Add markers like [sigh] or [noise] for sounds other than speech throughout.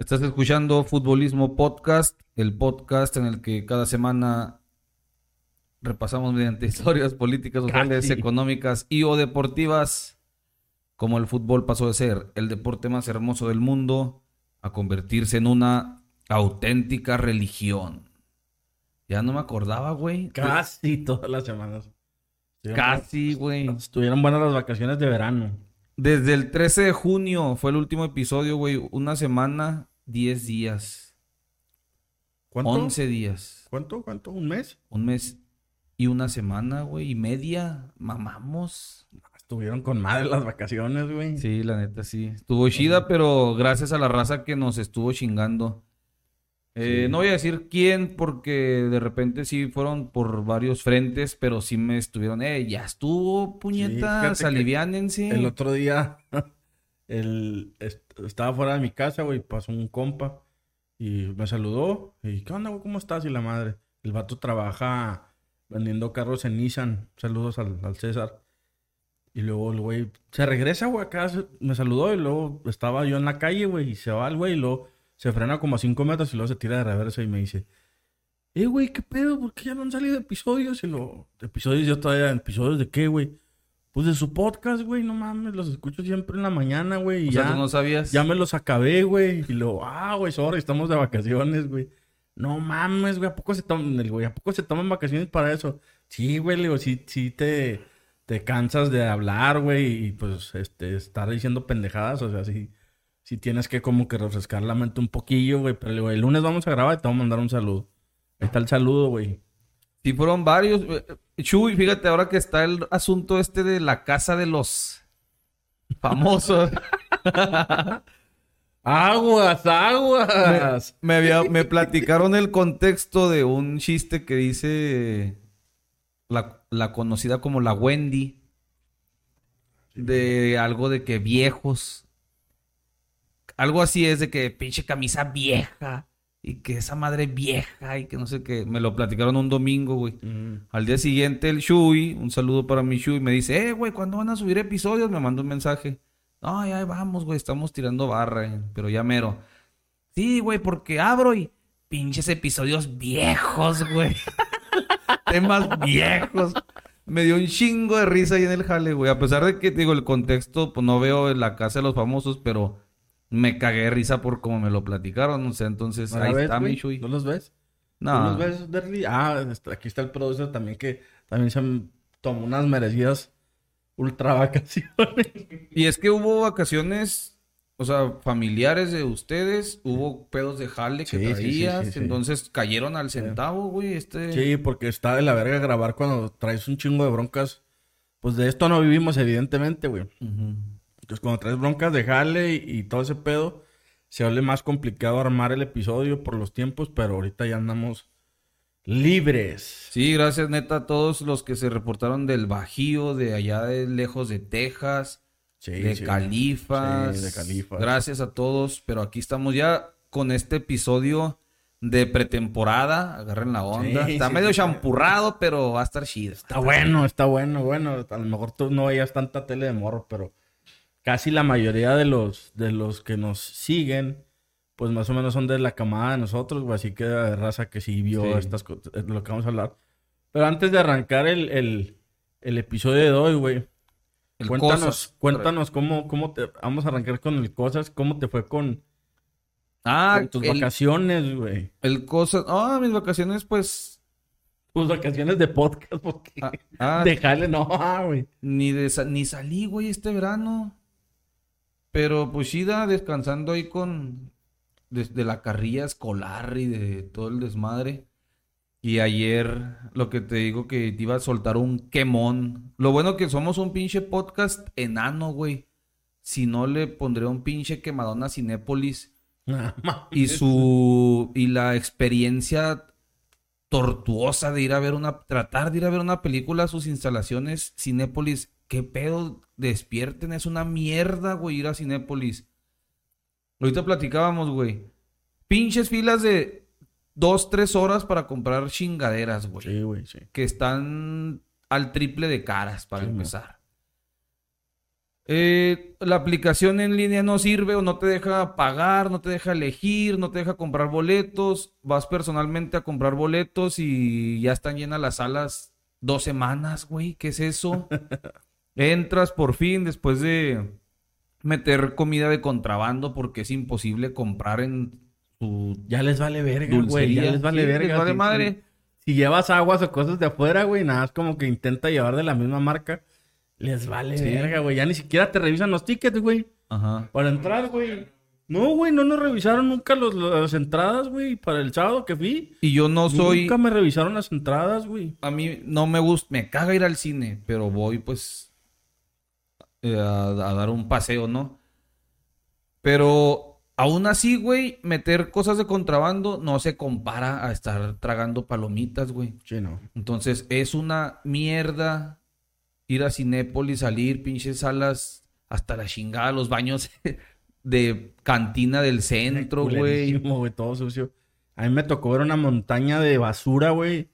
Estás escuchando Futbolismo Podcast, el podcast en el que cada semana repasamos mediante [laughs] historias políticas, sociales, Casi. económicas y o deportivas cómo el fútbol pasó de ser el deporte más hermoso del mundo a convertirse en una auténtica religión. Ya no me acordaba, güey. Casi todas las semanas. Casi, güey. Estuvieron buenas las vacaciones de verano. Desde el 13 de junio fue el último episodio, güey. Una semana, 10 días. ¿Cuánto? 11 días. ¿Cuánto? ¿Cuánto? ¿Un mes? Un mes y una semana, güey. Y media. Mamamos. Estuvieron con madre las vacaciones, güey. Sí, la neta, sí. Estuvo chida, pero gracias a la raza que nos estuvo chingando. Eh, Sí. No voy a decir quién, porque de repente sí fueron por varios frentes, pero sí me estuvieron, eh, ya estuvo, puñetas, aliviánense. El otro día [laughs] el, est- estaba fuera de mi casa, güey. Pasó un compa y me saludó. Y, ¿qué onda, güey? ¿Cómo estás? Y la madre. El vato trabaja vendiendo carros en Nissan. Saludos al, César. Y luego el güey se regresa, güey, acá me saludó y luego estaba yo en la calle, güey, y se va el güey y luego se frena como a cinco metros y luego se tira de reversa y me dice, eh, güey, ¿qué pedo? ¿Por qué ya no han salido episodios? Y luego, episodios yo todavía, ¿episodios de qué, güey? Pues de su podcast, güey, no mames, los escucho siempre en la mañana, güey, y o sea, ya, tú no sabías. ya me los acabé, güey. Y luego, ah, güey, sorry, estamos de vacaciones, güey. No mames, güey, ¿a poco se toman, el güey, ¿a poco se toman vacaciones para eso? Sí, güey, le digo, sí, sí te, te cansas de hablar, güey, y pues, este, estar diciendo pendejadas, o sea, sí, sí tienes que como que refrescar la mente un poquillo, güey, pero le digo, el lunes vamos a grabar y te vamos a mandar un saludo. Ahí está el saludo, güey. Sí, fueron varios. eh, Chuy, fíjate, ahora que está el asunto este de la casa de los famosos. [laughs] ¡Aguas, aguas! Me, había- me platicaron el contexto de un chiste que dice la, la conocida como la Wendy. De algo de que viejos. Algo así es de que pinche camisa vieja. Y que esa madre vieja. Y que no sé qué. Me lo platicaron un domingo, güey. Mm. Al día siguiente el Shui, un saludo para mi Shui, me dice, eh, güey, ¿cuándo van a subir episodios? Me mandó un mensaje. No, ya vamos, güey, estamos tirando barra, eh, pero ya mero. Sí, güey, porque abro y pinches episodios viejos, güey. [laughs] Temas viejos. Me dio un chingo de risa ahí en el jale, güey. A pesar de que, digo, el contexto, pues no veo la casa de los famosos, pero me cagué de risa por cómo me lo platicaron. O sea, entonces ¿No ahí ves, está mi güey? Shui. ¿No los ves? No. ¿Tú los ves, Derly? Ah, aquí está el producer también que también se tomó unas merecidas ultra vacaciones. Y es que hubo vacaciones, o sea, familiares de ustedes, hubo pedos de jale que Sí, traías, sí, sí. entonces cayeron al centavo, güey, este... Sí, porque está de la verga grabar cuando traes un chingo de broncas. Pues de esto no vivimos, evidentemente, güey. Ujú. Entonces, cuando traes broncas de jale y, y todo ese pedo, se vuelve más complicado armar el episodio por los tiempos, pero ahorita ya andamos libres. Sí, gracias neta a todos los que se reportaron del Bajío, de allá de lejos de Texas, Sí, de sí. Califas. Sí, de Califas. Gracias a todos, pero aquí estamos ya con este episodio de pretemporada, agarren la onda. Está medio champurrado, pero va a estar chido. Está bueno, está bueno, bueno. A lo mejor tú no veías tanta tele de morro, pero casi la mayoría de los, de los que nos siguen, pues más o menos son de la camada de nosotros, güey. Así que de raza que sí vio Sí. estas cosas, de lo que vamos a hablar. Pero antes de arrancar el, el, el episodio de hoy, güey, El cuéntanos, Cosas. cuéntanos cómo, cómo te... Vamos a arrancar con el cosas, cómo te fue con, Ah, con tus el, vacaciones, güey. el Cosas... Ah, mis vacaciones, pues... Tus vacaciones de podcast, porque... Ah, ah, Déjale, no, [laughs] ah, güey. Ni, de, ni salí, güey, este verano. Pero pues ida descansando ahí con... Desde la carrilla escolar y de todo el desmadre. Y ayer, lo que te digo que te iba a soltar un quemón. Lo bueno que somos un pinche podcast enano, güey. Si no, le pondré un pinche quemadón a Cinépolis. [laughs] Y su... Y la experiencia tortuosa de ir a ver una, tratar de ir a ver una película a sus instalaciones, Cinépolis, qué pedo, despierten, es una mierda, güey, ir a Cinépolis. Ahorita platicábamos, güey. Pinches filas de dos, tres horas para comprar chingaderas, güey. Sí, güey, sí. Que están al triple de caras para Sí, empezar. eh, la aplicación en línea no sirve o no te deja pagar, no te deja elegir, no te deja comprar boletos. Vas personalmente a comprar boletos y ya están llenas las salas dos semanas, güey. ¿Qué es eso? [laughs] Entras por fin después de meter comida de contrabando porque es imposible comprar en su Ya les vale verga, güey. Ya les vale Sí, verga. les vale Si- madre. Si llevas aguas o cosas de afuera, güey, nada, es como que intenta llevar de la misma marca. Les vale Sí. verga, güey. Ya ni siquiera te revisan los tickets, güey. Ajá. Para entrar, güey. No, güey, no nos revisaron nunca los- las entradas, güey. Para el sábado que fui. Y yo no soy... Nunca me revisaron las entradas, güey. A mí no me gusta, me caga ir al cine, pero voy pues eh, a, a dar un paseo, ¿no? Pero aún así, güey, meter cosas de contrabando no se compara a estar tragando palomitas, güey. Sí, no. Entonces es una mierda ir a Cinépolis, salir, pinches salas hasta la chingada, los baños [laughs] de cantina del centro, güey. Güey, todo sucio. A mí me tocó ver una montaña de basura, güey,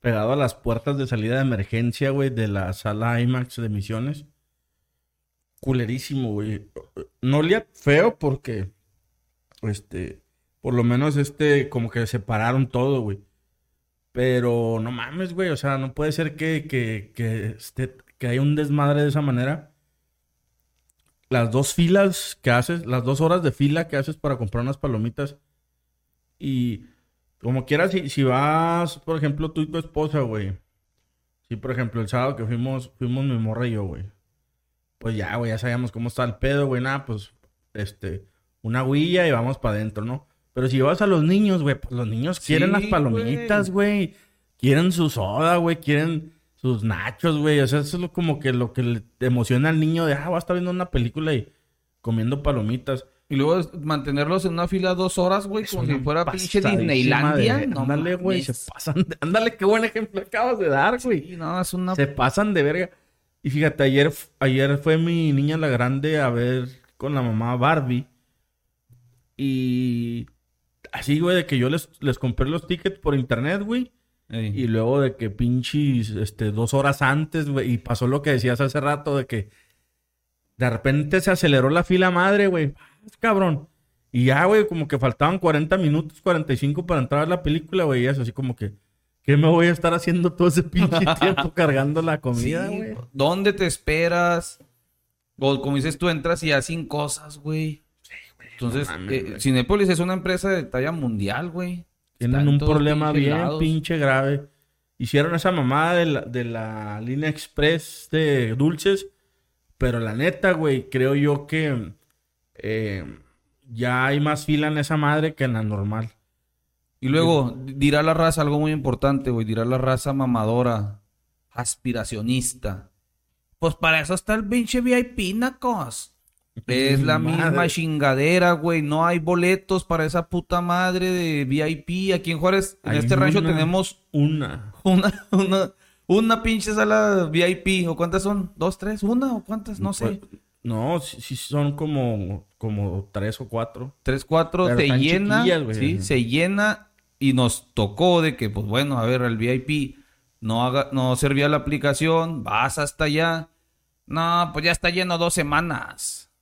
pegado a las puertas de salida de emergencia, güey, de la sala IMAX de Misiones. Culerísimo, güey. No olía feo porque, este, por lo menos, este, como que separaron todo, güey. Pero no mames, güey, o sea, no puede ser que, que, que, esté- que haya un desmadre de esa manera. Las dos filas que haces, las dos horas de fila que haces para comprar unas palomitas. Y como quieras, si, si vas, por ejemplo, tú y tu esposa, güey. Sí, por ejemplo, el sábado que fuimos, fuimos mi morra y yo, güey. Pues ya, güey, ya sabíamos cómo está el pedo, güey. Nada, pues, este, una huilla y vamos para adentro, ¿no? Pero si llevas a los niños, güey, pues los niños Sí, quieren las palomitas, güey. Quieren su soda, güey. Quieren sus nachos, güey. O sea, eso es lo, como que lo que le emociona al niño de, ah, va a estar viendo una película y comiendo palomitas. Y luego mantenerlos en una fila dos horas, güey, como si fuera pinche Disneylandia. de- No ándale, güey, se pasan de- Ándale, qué buen ejemplo acabas de dar, güey. Sí, no, es una... Se pasan de verga. Y fíjate, ayer, ayer fue mi niña la grande a ver con la mamá Barbie. Y así, güey, de que yo les, les compré los tickets por internet, güey. Ey. Y luego de que pinches, este, dos horas antes, güey. Y pasó lo que decías hace rato de que de repente se aceleró la fila madre, güey. Cabrón. Y ya, güey, como que faltaban 40 minutos, 45 para entrar a la película, güey. Y eso así como que, ¿qué me voy a estar haciendo todo ese pinche [laughs] tiempo cargando la comida, Sí, güey? ¿Dónde te esperas? O como dices tú, entras y hacen cosas, güey. Entonces, no mames, eh, güey. Cinépolis es una empresa de talla mundial, güey. Tienen en un problema bien lados. pinche grave. Hicieron esa mamada de la, de la línea express de dulces. Pero la neta, güey, creo yo que eh, ya hay más fila en esa madre que en la normal. Y luego dirá la raza algo muy importante, güey. Dirá la raza mamadora, aspiracionista. Pues para eso está el pinche VIP, nacos. Es la Madre. misma chingadera, güey. No hay boletos para esa puta madre de VIP. Aquí en Juárez, en Hay este rancho tenemos Una. una, una, una pinche sala VIP. ¿O cuántas son? ¿Dos, tres? ¿Una o cuántas? No sé. Pues, no, sí, sí son como, como tres o cuatro. Tres, cuatro, Pero se llena, sí, se llena y nos tocó de que, pues bueno, a ver, el VIP no haga, no servía la aplicación, vas hasta allá, no, pues ya está lleno dos semanas.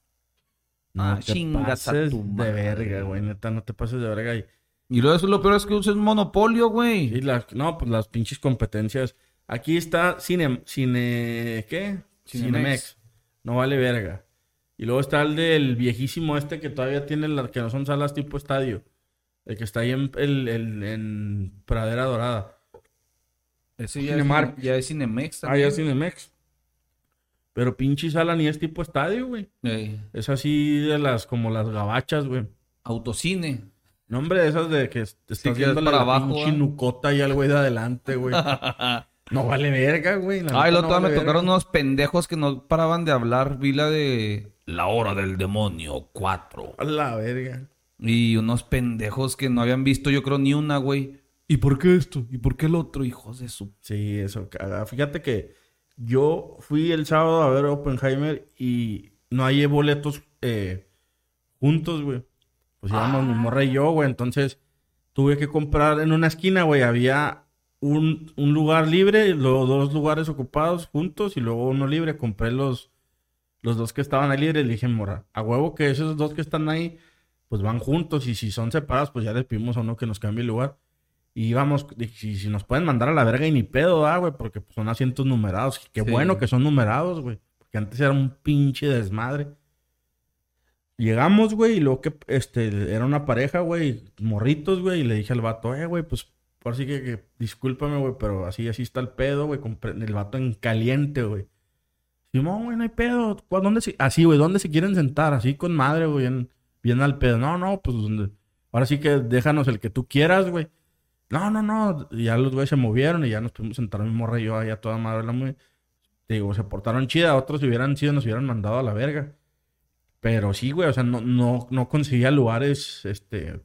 No Ah, te chingas a pases tu de verga, güey. Neta, no te pases de verga. Y, Y luego eso lo peor es que uses monopolio, güey. y las, no, pues las pinches competencias. Aquí está Cine, Cine, ¿qué? Cinemex. Cinemex. No vale verga. Y luego está el del viejísimo este que todavía tiene las que no son salas tipo estadio. El que está ahí en, el- el- en Pradera Dorada. Ese ya Cinemark. es, ya es Cinemex Ah, ya también. es Cinemex. Pero pinche sala ni es tipo estadio, güey. Ey, Es así de las, como las gabachas, güey. autocine. No, hombre, de esas de que te estás es viendo para la abajo, pinche y al güey de adelante, güey. [laughs] No vale verga, güey. Ay, la no vale me tocaron unos pendejos que no paraban de hablar. Vi la de La Hora del Demonio 4. A la verga. Y unos pendejos que no habían visto, yo creo, ni una, güey. ¿Y por qué esto? ¿Y por qué el otro? Hijos de su... Sí, eso caga. Fíjate que yo fui el sábado a ver Oppenheimer y no hay boletos eh, juntos, güey. Pues íbamos mi morra y yo, güey. Entonces tuve que comprar en una esquina, güey. Había un, un lugar libre, luego dos lugares ocupados juntos y luego uno libre. Compré los, los dos que estaban ahí libres, le dije, morra, a huevo que esos dos que están ahí, pues van juntos. Y si son separados, pues ya les pedimos a uno que nos cambie el lugar. Y íbamos, dije, si, si nos pueden mandar a la verga y ni pedo, ah, güey, porque pues, son asientos numerados. Qué Sí. bueno que son numerados, güey. Porque antes era un pinche desmadre. Llegamos, güey, y luego que, este, era una pareja, güey, morritos, güey, y le dije al vato, eh, güey, pues, por así que, que discúlpame, güey, pero así, así está el pedo, güey, con el vato en caliente, güey. Simón, güey, no hay pedo. ¿Cu- ¿Dónde se... Así, güey, ¿dónde se quieren sentar? Así con madre, güey, bien, bien al pedo. No, no, pues, ahora sí que déjanos el que tú quieras, güey. No, no, no. Y ya los güeyes se movieron y ya nos pudimos sentar mi morra y yo ahí a toda madre. La muy... Digo, se portaron chida. Otros hubieran sido, nos hubieran mandado a la verga. Pero sí, güey, o sea, no, no, no conseguía lugares, este,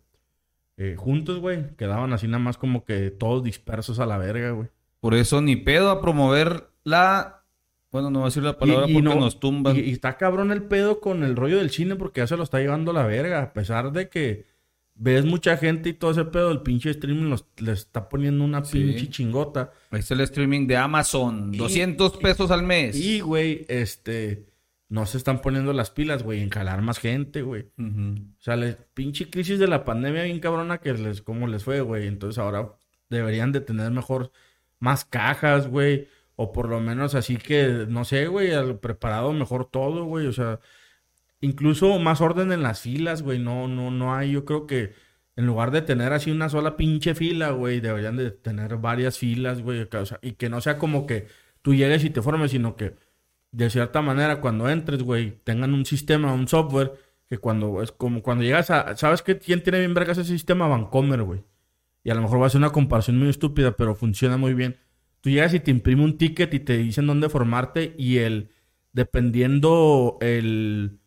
eh, juntos, güey. Quedaban así nada más como que todos dispersos a la verga, güey. Por eso ni pedo a promover la... Bueno, no voy a decir la palabra Y- y porque no- nos tumban. Y, y está cabrón el pedo con el rollo del cine porque ya se lo está llevando la verga. A pesar de que ves mucha gente y todo ese pedo, el pinche streaming los, les está poniendo una Sí. pinche chingota. Está el streaming de Amazon. 200 pesos al mes. Y, güey, este, no se están poniendo las pilas, güey, en jalar más gente, güey. O sea, la pinche crisis de la pandemia bien cabrona que les, cómo les fue, güey. Entonces ahora deberían de tener mejor, más cajas, güey. O por lo menos así que, no sé, güey, al- preparado mejor todo, güey. O sea, incluso más orden en las filas, güey. No, no, no hay, yo creo que en lugar de tener así una sola pinche fila, güey, deberían de tener varias filas, güey. Y que no sea como que tú llegues y te formes, sino que de cierta manera cuando entres, güey, tengan un sistema, un software, que cuando es como cuando llegas a, ¿sabes qué? ¿Quién tiene bien verga ese sistema? Vancomer, güey. Y a lo mejor va a ser una comparación muy estúpida, pero funciona muy bien. Tú llegas y te imprime un ticket y te dicen dónde formarte y el, dependiendo el,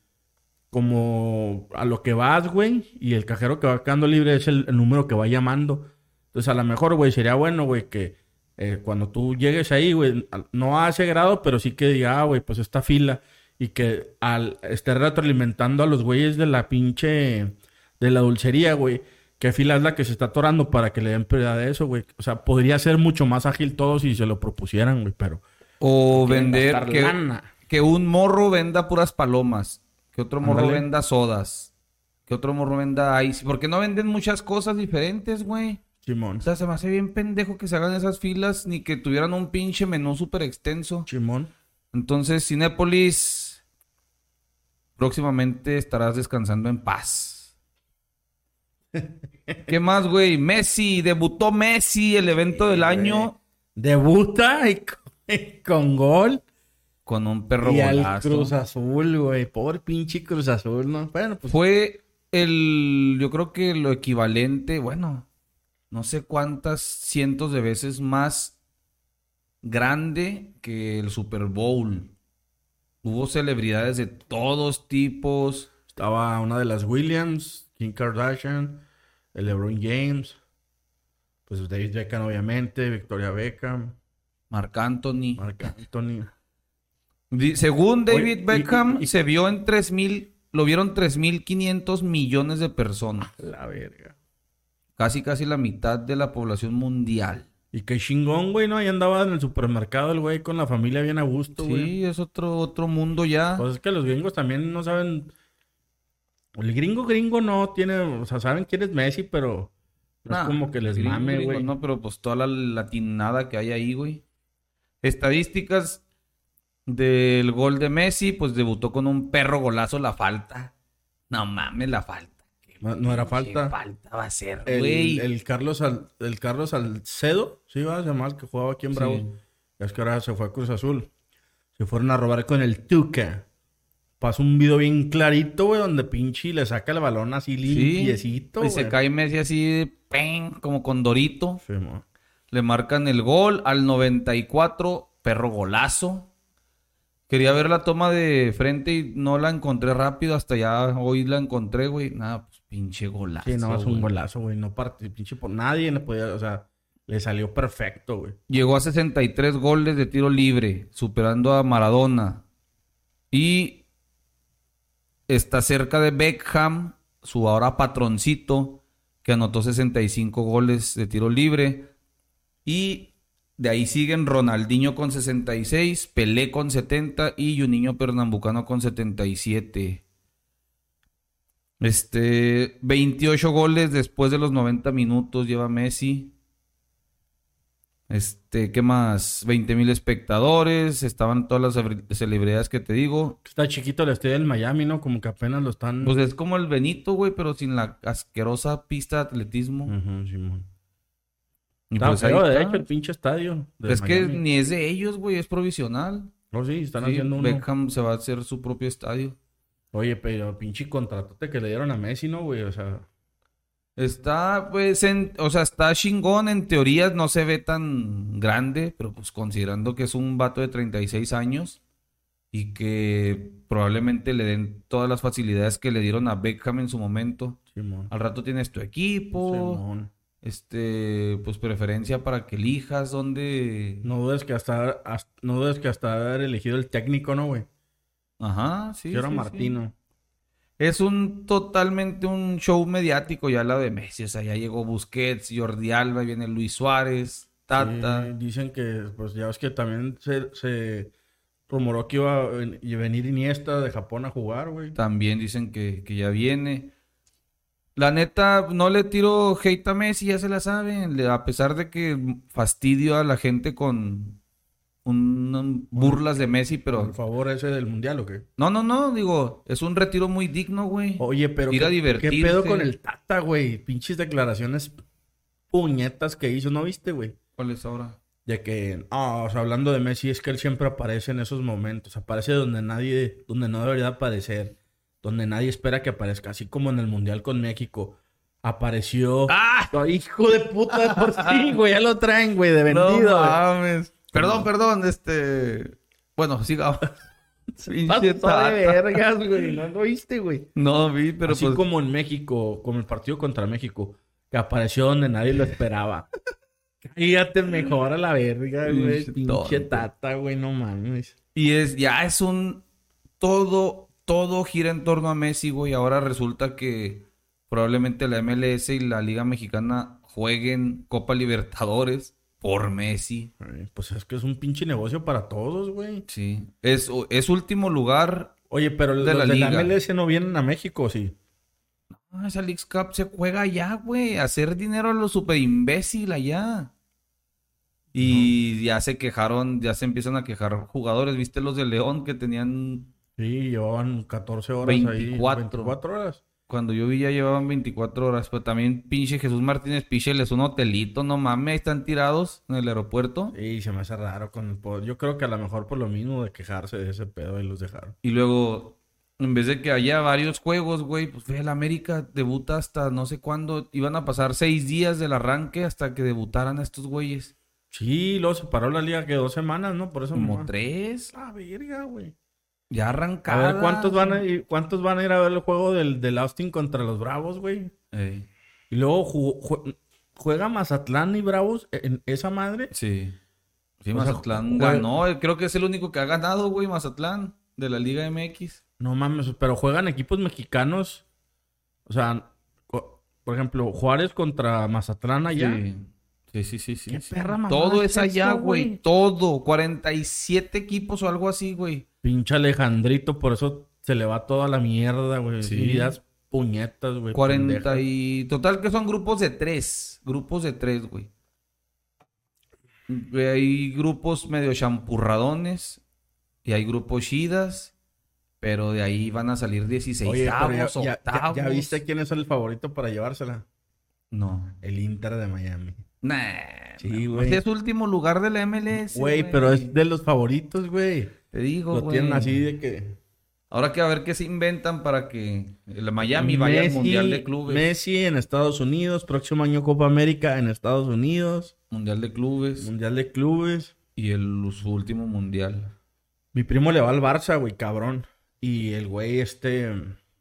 como a lo que vas, güey, y el cajero que va quedando libre es el, número que va llamando. Entonces, a lo mejor, güey, sería bueno, güey, que eh, cuando tú llegues ahí, güey, no a ese grado, pero sí que diga, ah, güey, pues esta fila, y que al estar retroalimentando a los güeyes de la pinche, de la dulcería, güey, qué fila es la que se está atorando para que le den prioridad a eso, güey. O sea, podría ser mucho más ágil todo si se lo propusieran, güey, pero... O vender que, lana. que un morro venda puras palomas. Que otro morro Ándale. venda sodas. Que otro morro venda ice. Porque no venden muchas cosas diferentes, güey. Simón. O sea, se me hace bien pendejo que se hagan esas filas ni que tuvieran un pinche menú súper extenso. Simón. Entonces, Cinépolis, próximamente estarás descansando en paz. ¿Qué más, güey? Messi, debutó Messi, el evento del año, Debuta y con, y [laughs] con gol. con un perro y al golazo. Cruz Azul, güey. Pobre pinche Cruz Azul, ¿no? Bueno, pues... Fue el, yo creo que lo equivalente, bueno, no sé cuántas cientos de veces más grande que el Super Bowl. Hubo celebridades de todos tipos. Estaba una de las Williams, Kim Kardashian, el LeBron James, pues David Beckham, obviamente, Victoria Beckham, Marc Anthony. Marc Anthony. Según David Beckham, y- y- se vio en 3000, lo vieron 3500 millones de personas. La verga. Casi, casi la mitad de la población mundial. Y qué chingón, güey, ¿no? Ahí andaba en el supermercado el güey con la familia bien a gusto, güey. Sí, es otro, otro mundo ya. Pues es que los gringos también no saben. El gringo gringo no tiene. O sea, saben quién es Messi, pero. No Nah, es como que les gringo, mame, güey. No, pero pues toda la latinada que hay ahí, güey. Estadísticas del gol de Messi, pues debutó con un perro golazo la falta. No mames, la falta. No- no era falta. falta va a ser, güey. el Carlos Al- el Carlos Salcedo, sí, va a llamar que jugaba aquí en Sí. Bravo. Es que ahora se fue a Cruz Azul. Se fueron a robar con el Tuca. Pasó un video bien clarito, güey, donde pinche le saca el balón así limpiecito, y se cae Messi así, pen, como con Dorito. Sí. Le marcan el gol al 94, perro golazo. Quería ver la toma de frente y no la encontré rápido, hasta ya hoy la encontré, güey. Nada, pues pinche golazo. Sí, no, es un golazo, güey. No parte, pinche por nadie le podía, o sea, le salió perfecto, güey. Llegó a 63 goles de tiro libre, superando a Maradona. Y está cerca de Beckham, su ahora patroncito, que anotó 65 goles de tiro libre. Y De ahí siguen Ronaldinho con 66, Pelé con 70 y Juninho Pernambucano con 77. Este, 28 goles después de los 90 minutos lleva Messi. Este, ¿qué más? 20 mil espectadores, estaban todas las celebr- celebridades que te digo. Está chiquito el estadio del Miami, ¿no? Como que apenas lo están... Pues es como el Benito, güey, pero sin la asquerosa pista de atletismo. Ujú, Simón. Está pues feo, de está. hecho, el pinche estadio. de Es que ni es de ellos, güey, es provisional. No, sí, están Sí, haciendo uno. Beckham se va a hacer su propio estadio. Oye, pero pinche contratote que le dieron a Messi, ¿no, güey? O sea, Está, pues, en, o sea, está chingón. En teoría no se ve tan grande, pero pues considerando que es un vato de 36 años y que probablemente le den todas las facilidades que le dieron a Beckham en su momento. Simón. Al rato tienes tu equipo, Simón. este, pues preferencia para que elijas dónde... No dudes que hasta, hasta- no dudes que hasta haber elegido el técnico, ¿no, güey? Ajá, sí. Quiero a sí, sí. Es un totalmente un show mediático ya la de Messi. O sea, ya llegó Busquets, Jordi Alba, viene Luis Suárez, Tata. Sí, dicen que, pues ya ves que también se, se rumoró que iba a venir Iniesta de Japón a jugar, güey. También dicen que, que ya viene. La neta, no le tiro hate a Messi, ya se la saben. A pesar de que fastidio a la gente con un, un- burlas de Messi, Por pero... favor, ese del mundial, ¿o qué? No, no, no, digo, es un retiro muy digno, güey. Oye, pero Ir a ¿qué, pedo con el Tata, güey? Pinches declaraciones puñetas que hizo, ¿no viste, güey? ¿Cuál es ahora? De que, ah, o sea, hablando de Messi, es que él siempre aparece en esos momentos. Aparece donde nadie, donde no debería aparecer. Donde nadie espera que aparezca. Así como en el Mundial con México. Apareció. ¡Ah! Hijo de puta, por [laughs] sí, güey. Ya lo traen, güey, de No vendido. güey. mames. Perdón, perdón, este... Bueno, siga. [laughs] [laughs] Pinche Pasó de Tata. vergas, güey. No lo viste, güey. No vi, pero Así pues... como en México, como el partido contra México, que apareció donde nadie lo esperaba. [laughs] Cállate mejor a la verga, güey. Pinche Pinche tonto. tata, güey, no mames. Y es, ya es un... Todo, todo gira en torno a Messi, güey. Ahora resulta que probablemente la MLS y la Liga Mexicana jueguen Copa Libertadores por Messi. Pues es que es un pinche negocio para todos, güey. Sí. Es, es último lugar. Oye, pero los De de la la, liga. MLS no vienen a México, sí. Ah, esa Leagues Cup se juega allá, güey. Hacer dinero a lo super imbécil allá. Y ya se quejaron, ya se empiezan a quejar jugadores. ¿Viste los de León que tenían Sí, llevaban 14 horas ahí. 24. 24 horas. Cuando yo vi ya llevaban 24 horas, pero también pinche Jesús Martínez Pichel es un hotelito, no mames, están tirados en el aeropuerto. Sí, se me hace raro con el poder. Yo creo que a lo mejor por lo mismo de quejarse de ese pedo y los dejaron. Y luego, en vez de que haya varios juegos, güey, pues ve, el América debuta hasta no sé cuándo. Iban a pasar seis días del arranque hasta que debutaran estos güeyes. Sí, luego se paró la liga que dos semanas, ¿no? Por eso Como mamá. tres. Ah, verga, güey. Ya A arrancadas. ver, ¿cuántos van a ir, cuántos van a ir a ver el juego del, del Austin contra los Bravos, güey? Ey, Y luego ju- jue- juega Mazatlán y Bravos en esa madre. sí. Sí, O sea, Mazatlán juega- ganó. Creo que es el único que ha ganado, güey, Mazatlán, de la Liga MX. No mames, pero juegan equipos mexicanos. O sea, por ejemplo, Juárez contra Mazatlán allá. Sí. Sí, sí, sí, sí. ¿Qué sí. perra mamada Todo es allá, güey? Todo. 47 equipos o algo así, güey. Pinche Alejandrito, por eso se le va toda la mierda, güey. Sí. Y das puñetas, güey. 40 pendejas. y... Total que son grupos de tres. Grupos de tres, güey. Güey, Hay grupos medio champurradones. Y hay grupos chidas. Pero de ahí van a salir 16 Oye, ya, ya- ya- octavos. ya viste quién es el favorito para llevársela? No. El Inter de Miami. Nah. Sí, no. güey. Ese es último lugar de la MLS. Güey, pero es de los favoritos, güey. Te digo, Lo güey. tienen así de que... Ahora que a ver qué se inventan para que el Miami vaya al Mundial de Clubes. Messi en Estados Unidos, próximo año Copa América en Estados Unidos, Mundial de Clubes. Mundial de Clubes. Y el, su último Mundial. Mi primo le va al Barça, güey, cabrón. Y el güey este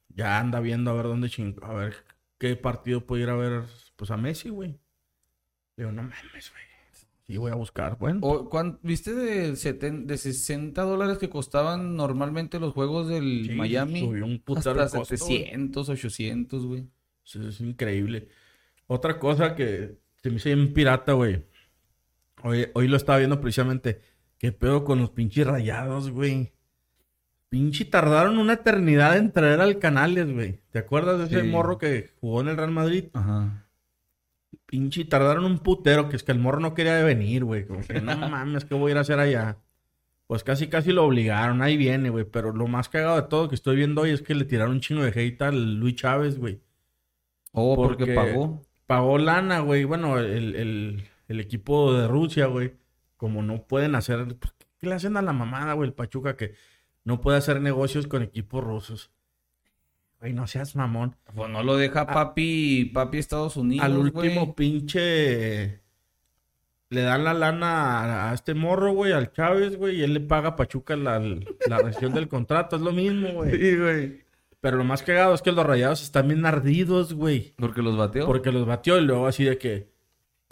ya anda viendo a ver dónde ching... A ver qué partido puede ir a ver, pues a Messi, güey. Le digo, no mames, güey. Sí, voy a buscar. Bueno, O, ¿cuán- ¿Viste de, seten- de 60 dólares que costaban normalmente los juegos del sí, Miami? Subió un Hasta costo, güey. 700, 800, güey. Sí, es increíble. Otra cosa que se me hizo bien pirata, güey. Oye, hoy lo estaba viendo precisamente. ¿Qué pedo con los pinches rayados, güey? Pinche tardaron una eternidad en traer al Canales, güey. ¿Te acuerdas de ese Sí. morro que jugó en el Real Madrid? Ajá. Pinche tardaron un putero, que es que el morro no quería venir, güey. Como que no [laughs] mames, ¿qué voy a ir a hacer allá? Pues casi, casi lo obligaron, ahí viene, güey. Pero lo más cagado de todo que estoy viendo hoy es que le tiraron un chingo de hate al Luis Chávez, güey. Oh, porque, Porque- pagó. Pagó lana, güey. Bueno, el, el- el equipo de Rusia, güey. Como no pueden hacer... ¿Qué le hacen a la mamada, güey? El Pachuca que no puede hacer negocios con equipos rusos. Güey, no seas mamón. Pues no lo deja papi, papi Estados Unidos. Al último pinche... Le dan la lana a, a este morro, güey, al Chávez, güey, y él le paga a Pachuca la, la rescisión del contrato. Es lo mismo, güey. Sí, güey. Pero lo más cagado es que los rayados están bien ardidos, güey. Porque los bateó. Porque los batió y luego así de que,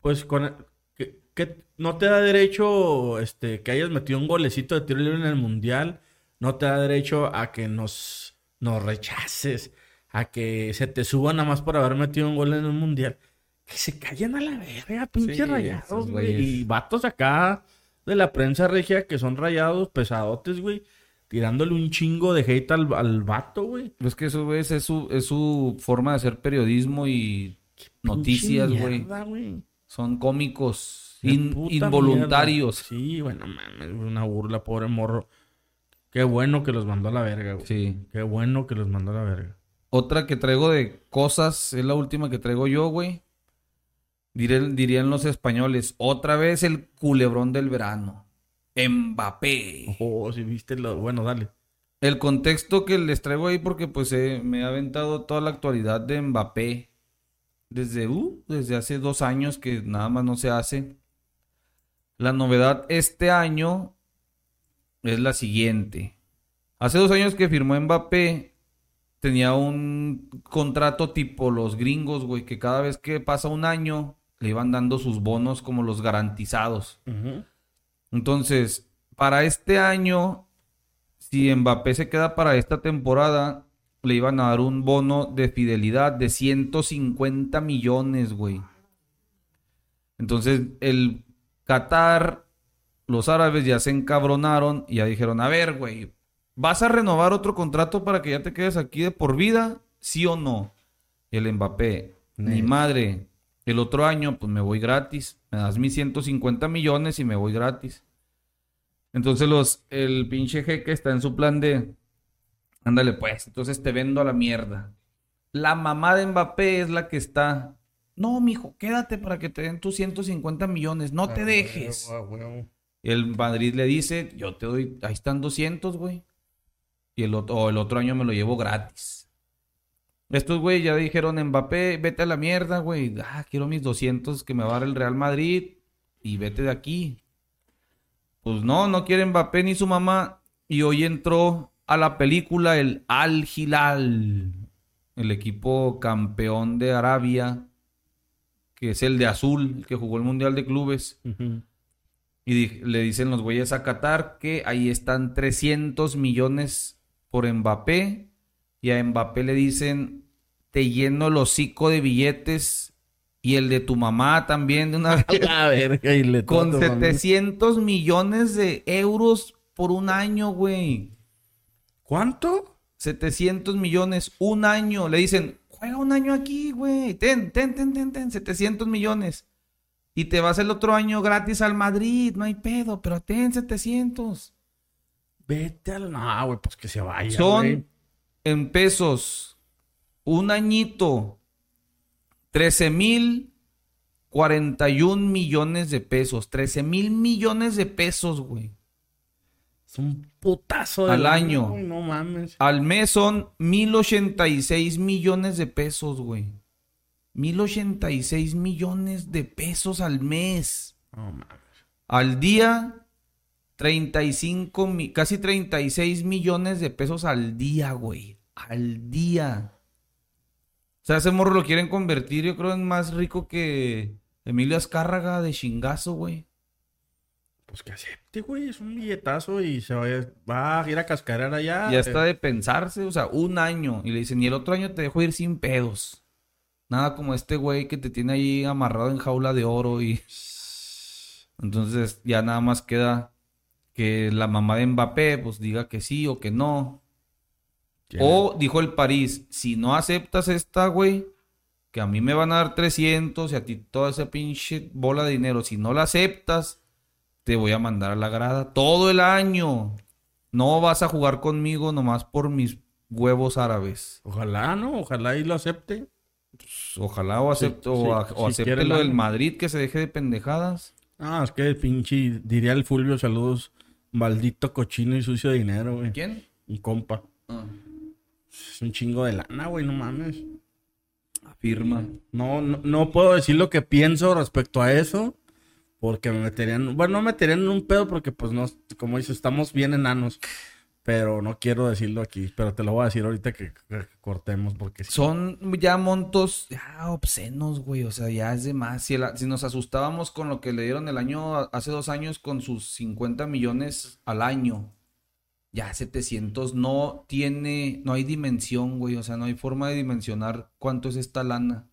pues con que, que no te da derecho este que hayas metido un golecito de tiro libre en el mundial, no te da derecho a que nos, nos rechaces, a que se te suba nada más por haber metido un gol en un mundial. Que se callen a la verga, pinches Sí, rayados, güey. Y vatos acá de la prensa regia que son rayados, pesadotes, güey. Tirándole un chingo de hate al, al vato, güey. Es que eso, güey, es su, es su forma de hacer periodismo y noticias, Pinche güey. Son cómicos, in- involuntarios. mierda. Sí, bueno, mames, una burla, pobre morro. Qué bueno que los mandó a la verga, güey. Sí. Qué bueno que los mandó a la verga. Otra que traigo de cosas, es la última que traigo yo, güey. Dirían los españoles, otra vez el culebrón del verano. Mbappé. Oh, si viste lo... Bueno, dale. El contexto que les traigo ahí porque pues eh, me ha aventado toda la actualidad de Mbappé. Desde, uh, desde hace dos años que nada más no se hace. La novedad este año es la siguiente. Hace dos años que firmó Mbappé, tenía un contrato tipo los gringos, güey, que cada vez que pasa un año le iban dando sus bonos como los garantizados. Entonces, para este año, si Mbappé se queda para esta temporada, le iban a dar un bono de fidelidad de 150 millones, güey. Entonces, el Qatar, los árabes ya se encabronaron y ya dijeron, a ver, güey, ¿vas a renovar otro contrato para que ya te quedes aquí de por vida? ¿Sí o no? El Mbappé, ni Nel. madre, el otro año pues me voy gratis, me das mis 150 millones y me voy gratis. Entonces los, el pinche jeque está en su plan de, ándale pues, entonces te vendo a la mierda. La mamá de Mbappé es la que está, no, mijo, quédate para que te den tus 150 millones, no te dejes. Y el Madrid le dice, yo te doy, ahí están 200, güey. Y el otro, el otro año me lo llevo gratis. Estos, güey, ya dijeron, Mbappé, vete a la mierda, güey. Ah, quiero mis 200 que me va a dar el Real Madrid y vete de aquí. Pues no, no quiere Mbappé ni su mamá. Y hoy entró a la película el Al Hilal, el equipo campeón de Arabia, que es el de azul, el que jugó el Mundial de Clubes. Y di- le dicen los güeyes a Qatar que ahí están 300 millones por Mbappé. Y a Mbappé le dicen, te lleno el hocico de billetes y el de tu mamá también de una [laughs] vez. A le Con todo, mami. 700 millones de euros por un año, güey. ¿Cuánto? 700 millones, un año. Le dicen, juega un año aquí, güey. Ten, ten, ten, ten, ten, 700 millones. Y te vas el otro año gratis al Madrid, no hay pedo, pero ten 700. Vete al... No, güey, pues que se vaya, Son en pesos, un añito, 13 mil 41 millones de pesos. 13 mil millones de pesos, güey. Es un putazo de Al año. no mames. Al mes son 1086 millones de pesos, güey. 1086 millones de pesos al mes. Mames. Al día, 35, mi- casi 36 millones de pesos al día, güey. Al día. O sea, ese morro lo quieren convertir, yo creo, en más rico que Emilio Azcárraga de chingazo, güey. Pues que acepte, güey. Es un billetazo y se vaya, va a ir a cascarar allá. Ya está Eh, de pensarse, o sea, un año. Y le dicen, y el otro año te dejo ir sin pedos. Nada como este güey que te tiene ahí amarrado en jaula de oro y... [laughs] Entonces ya nada más queda que la mamá de Mbappé pues diga que sí o que no. O dijo el París, si no aceptas esta, güey, que a mí me van a dar 300 y a ti toda esa pinche bola de dinero, si no la aceptas, te voy a mandar a la grada todo el año. No vas a jugar conmigo nomás por mis huevos árabes. Ojalá, ¿no? Ojalá y lo acepte. Pues, ojalá o acepte, Sí, o, sí, a- o si acepte lo la- del Madrid, que se deje de pendejadas. Ah, es que pinche, diría el Fulvio, saludos, maldito cochino y sucio de dinero, güey. ¿Quién? Un compa. Ah, Es un chingo de lana, güey, no mames. afirma. No, no, no puedo decir lo que pienso respecto a eso. Porque me meterían, bueno, no me meterían en un pedo porque pues no, como dices, estamos bien enanos. Pero no quiero decirlo aquí, pero te lo voy a decir ahorita que, que cortemos porque. Son ya montos ya obscenos, güey. O sea, ya es de más. Si, el- si nos asustábamos con lo que le dieron el año, hace dos años con sus 50 millones al año. Ya 700 no tiene, no hay dimensión, güey. O sea, no hay forma de dimensionar cuánto es esta lana.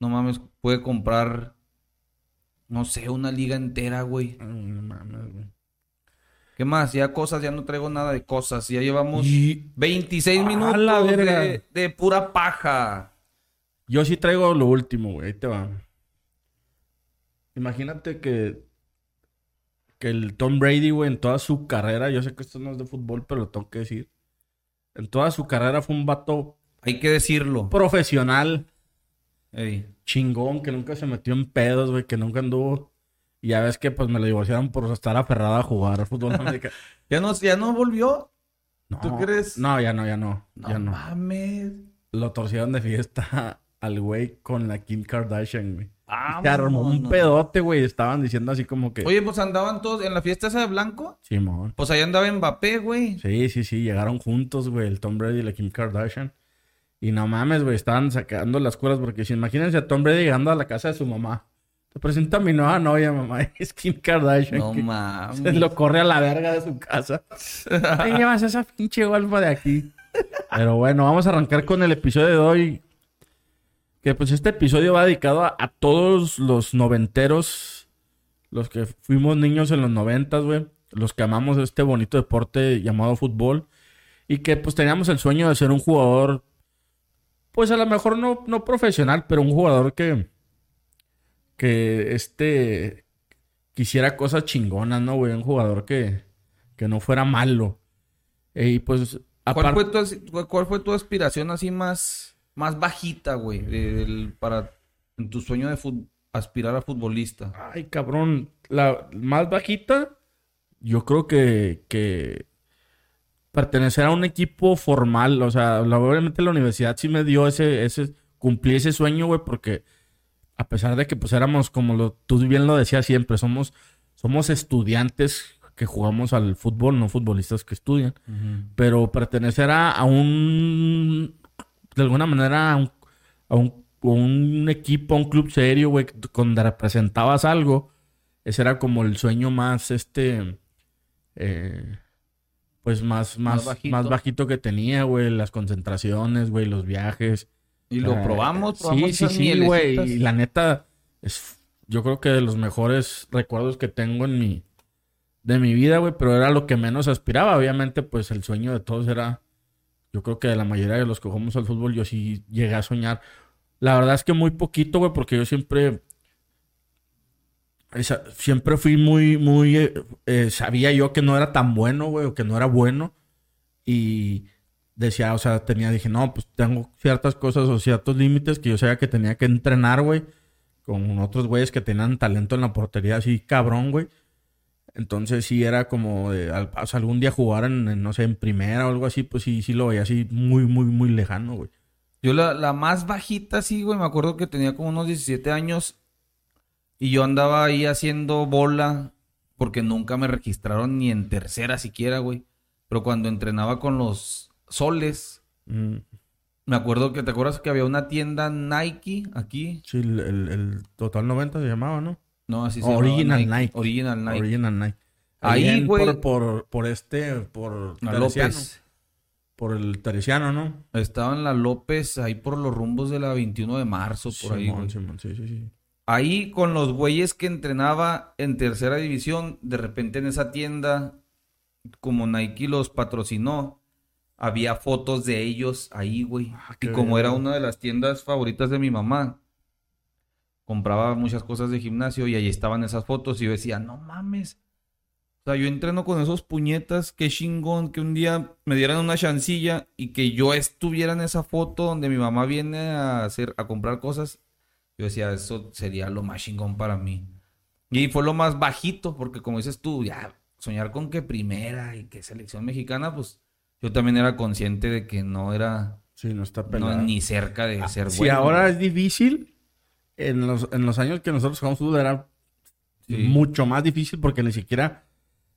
No mames, puede comprar, no sé, una liga entera, güey. No mames, güey. ¿Qué más? Ya cosas, ya no traigo nada de cosas. Ya llevamos Y 26 ¡A minutos la verga! de, de pura paja. yo sí traigo lo último, güey. Ahí te va. Imagínate que, que el Tom Brady, güey, en toda su carrera, yo sé que esto no es de fútbol, pero lo tengo que decir. En toda su carrera fue un vato Hay que decirlo. profesional, Ey. chingón, que nunca se metió en pedos, güey, que nunca anduvo. Y ya ves que pues me lo divorciaron por estar aferrado a jugar fútbol americano. [laughs] ¿Ya no, ya no volvió? No, ¿Tú crees? No, ya no, ya no. No ya no. mames. Lo torcieron de fiesta [laughs] al güey con la Kim Kardashian, güey. Ah, Se armó un pedote, güey. Estaban diciendo así como que... Oye, pues andaban todos en la fiesta esa de blanco. Simón. Pues ahí andaba Mbappé, güey. Sí, sí, sí. Llegaron juntos, güey. El Tom Brady y la Kim Kardashian. Y no mames, güey. Estaban sacando las cuerdas porque si imagínense a Tom Brady llegando a la casa de su mamá. Te presenta a mi nueva novia, mamá. [laughs] Es Kim Kardashian. No mames. se lo corre a la verga de su casa. [laughs] Te llevas esa pinche golfa de aquí. Pero bueno, vamos a arrancar con el episodio de hoy. Que pues este episodio va dedicado a, a todos los noventeros. Los que fuimos niños en los noventas, güey. Los que amamos este bonito deporte llamado fútbol. Y que pues teníamos el sueño de ser un jugador. Pues a lo mejor no, no profesional, pero un jugador que. Que este. Quisiera cosas chingonas, ¿no, güey? Un jugador que. Que no fuera malo. Eh, Y pues. ¿Cuál fue, tu, cuál fue tu aspiración así más, más bajita, güey? para en tu sueño de fut- aspirar a futbolista. Ay, cabrón. La más bajita, yo creo que, que pertenecer a un equipo formal. O sea, obviamente la universidad sí me dio ese, ese, cumplí ese sueño, güey, porque a pesar de que pues éramos, como lo, tú bien lo decías siempre, somos, somos estudiantes que jugamos al fútbol, no futbolistas que estudian. Pero pertenecer a, a un, de alguna manera, a un, a un, a un equipo, a un club serio, güey, donde representabas algo, ese era como el sueño más, este, eh, pues más, más, Más bajito. más bajito que tenía, güey, las concentraciones, güey, los viajes. Y lo probamos, Sí, probamos sí, esas sí, güey. Y la neta, es, yo creo que de los mejores recuerdos que tengo en mi, de mi vida, güey, pero era lo que menos aspiraba. Obviamente, pues el sueño de todos era, yo creo que de la mayoría de los que jugamos al fútbol, yo sí llegué a soñar. La verdad es que muy poquito, güey, porque yo siempre, esa- siempre fui muy, muy, eh, eh, sabía yo que no era tan bueno, güey, o que no era bueno. Y decía, o sea, tenía, dije, no, pues tengo ciertas cosas o ciertos límites que yo sabía que tenía que entrenar, güey, con otros güeyes que tenían talento en la portería así cabrón, güey. Entonces sí era como de, al- o algún día jugar en, en, no sé, en primera o algo así, pues sí, sí lo veía así muy, muy, muy lejano, güey. Yo la, la más bajita, sí, güey, me acuerdo que tenía como unos 17 años y yo andaba ahí haciendo bola porque nunca me registraron ni en tercera siquiera, güey. Pero cuando entrenaba con los soles, Mm, me acuerdo que, ¿te acuerdas que había una tienda Nike aquí? sí, el, el- el Total 90 se llamaba, ¿no? No, así se Original llamaba Nike. Original Nike. Original Nike. Ahí, güey. Por, por, por este, por La. López. Por el Teresiano, ¿no? Estaba en la López, ahí por los rumbos de la 21 de marzo, por ahí, Simón, güey. Simón, sí, sí, sí. ahí con los güeyes que entrenaba en tercera división, de repente en esa tienda, como Nike los patrocinó, había fotos de ellos ahí, güey. Ah, y como bien. era una de las tiendas favoritas de mi mamá, compraba muchas cosas de gimnasio y ahí estaban esas fotos y yo decía, no mames. O sea, yo entreno con esos puñetas, qué chingón, que un día me dieran una chancilla y que yo estuviera en esa foto donde mi mamá viene a hacer, a comprar cosas. Yo decía, eso sería lo más chingón para mí. Y fue lo más bajito, porque como dices tú, ya soñar con que primera y que selección mexicana, pues yo también era consciente de que no era Sí, no está no, ni cerca de ser si bueno. ahora es difícil, en los, en los años que nosotros jugamos fútbol era Sí. mucho más difícil porque ni siquiera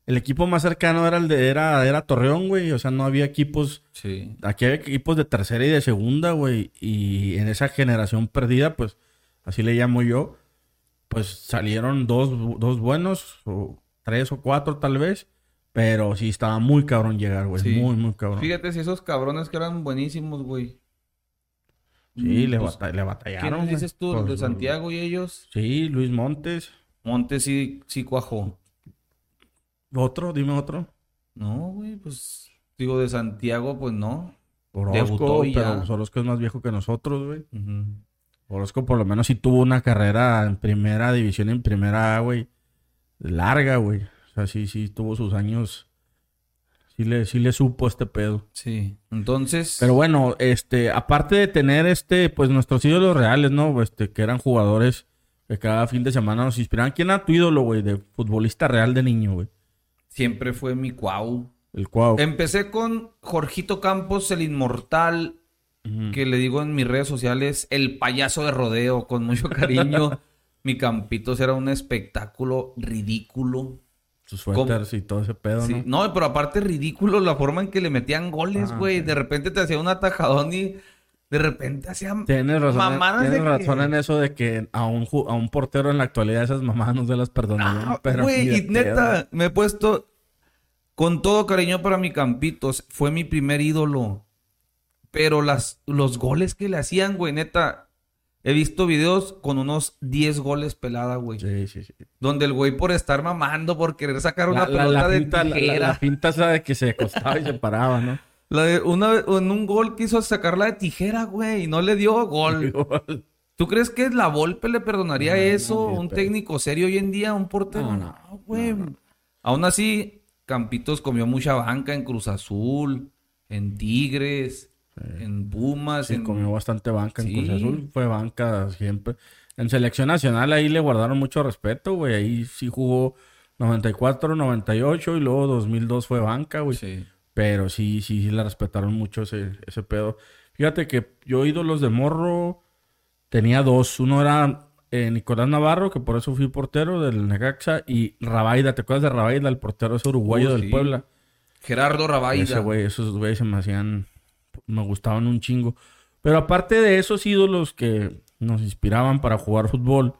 el equipo más cercano era el de era, era Torreón, güey. O sea, no había equipos. Sí. Aquí había equipos de tercera y de segunda, güey. Y en esa generación perdida, pues, así le llamo yo, pues salieron dos, dos buenos, o tres o cuatro tal vez. Pero sí estaba muy cabrón llegar, güey. Sí. Muy, muy cabrón. Fíjate si esos cabrones que eran buenísimos, güey. Sí, le, Pues, le batallaron. ¿Quién dices tú? Pues, ¿De Santiago y ellos? Sí, Luis Montes. Montes sí, sí cuajó. Otro, dime otro. No, güey, pues... Digo, de Santiago, pues no. Orozco, pero ya. Orozco es más viejo que nosotros, güey. Orozco por lo menos sí tuvo una carrera en primera división, en primera güey. Larga, güey. O sea, sí, sí tuvo sus años. Sí le, sí le supo este pedo. Sí. Entonces... Pero bueno, este, aparte de tener este, pues nuestros ídolos reales, ¿no? Este, que eran jugadores que cada fin de semana nos inspiraban. ¿Quién era tu ídolo, güey? De futbolista real de niño, güey. Siempre fue mi cuau. El cuau. Empecé con Jorgito Campos, el inmortal, que le digo en mis redes sociales, el payaso de rodeo, con mucho cariño. [laughs] Mi Campitos era un espectáculo ridículo. Sus suéteres y todo ese pedo, Sí, ¿no? No, pero aparte ridículo la forma en que le metían goles, Ah, güey. De repente te hacía un atajadón y de repente hacían... Tienes razón, Mamadas tienes de razón que- en eso de que a un, a un portero en la actualidad esas mamadas no se las perdonarían. Ah, pero güey, y neta, me he puesto con todo cariño para mi Campitos. Fue mi primer ídolo. Pero las, los goles que le hacían, güey, neta. He visto videos con unos 10 goles pelada, güey. Sí, sí, sí. Donde el güey por estar mamando, por querer sacar una La, pelota la de pinta, tijera. la pinta esa de que se acostaba y se paraba, ¿no? [laughs] La de- una en un gol quiso sacarla de tijera, güey, y no le dio gol. ¿Tú crees que la Volpe le perdonaría No, no, eso? de un técnico serio hoy en día, un portero. No, No, no, güey. Aún así, Campitos comió mucha banca en Cruz Azul, en Tigres, en Pumas, Sí, en... comió bastante banca en Sí. Cruz Azul. Fue banca siempre. En selección nacional ahí le guardaron mucho respeto, güey. Ahí sí jugó 94, 98 y luego 2002 fue banca, güey. Sí. Pero sí, sí, sí le respetaron mucho ese, ese pedo. Fíjate que yo ídolos de morro tenía dos. Uno era eh, Nicolás Navarro, que por eso fui portero del Necaxa, y Rabaida. ¿Te acuerdas de Rabaida, el portero ese uruguayo Uh, del sí. Puebla? Gerardo Rabaida. Ese güey, esos güeyes se me hacían, me gustaban un chingo. Pero aparte de esos ídolos que nos inspiraban para jugar fútbol,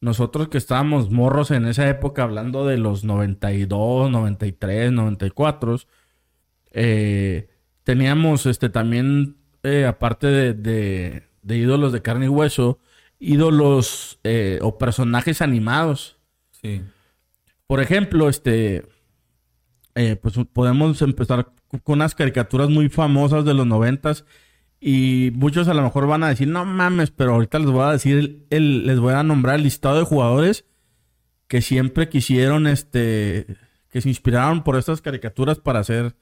nosotros que estábamos morros en esa época, hablando de los 92, 93, 94, eh, teníamos este también, eh, aparte de, de- de ídolos de carne y hueso, ídolos eh, o personajes animados. Sí. Por ejemplo, este, eh, pues podemos empezar con unas caricaturas muy famosas de los noventas y muchos a lo mejor van a decir, no mames, pero ahorita les voy a decir, el- les voy a nombrar el listado de jugadores que siempre quisieron, este, que se inspiraron por estas caricaturas para ser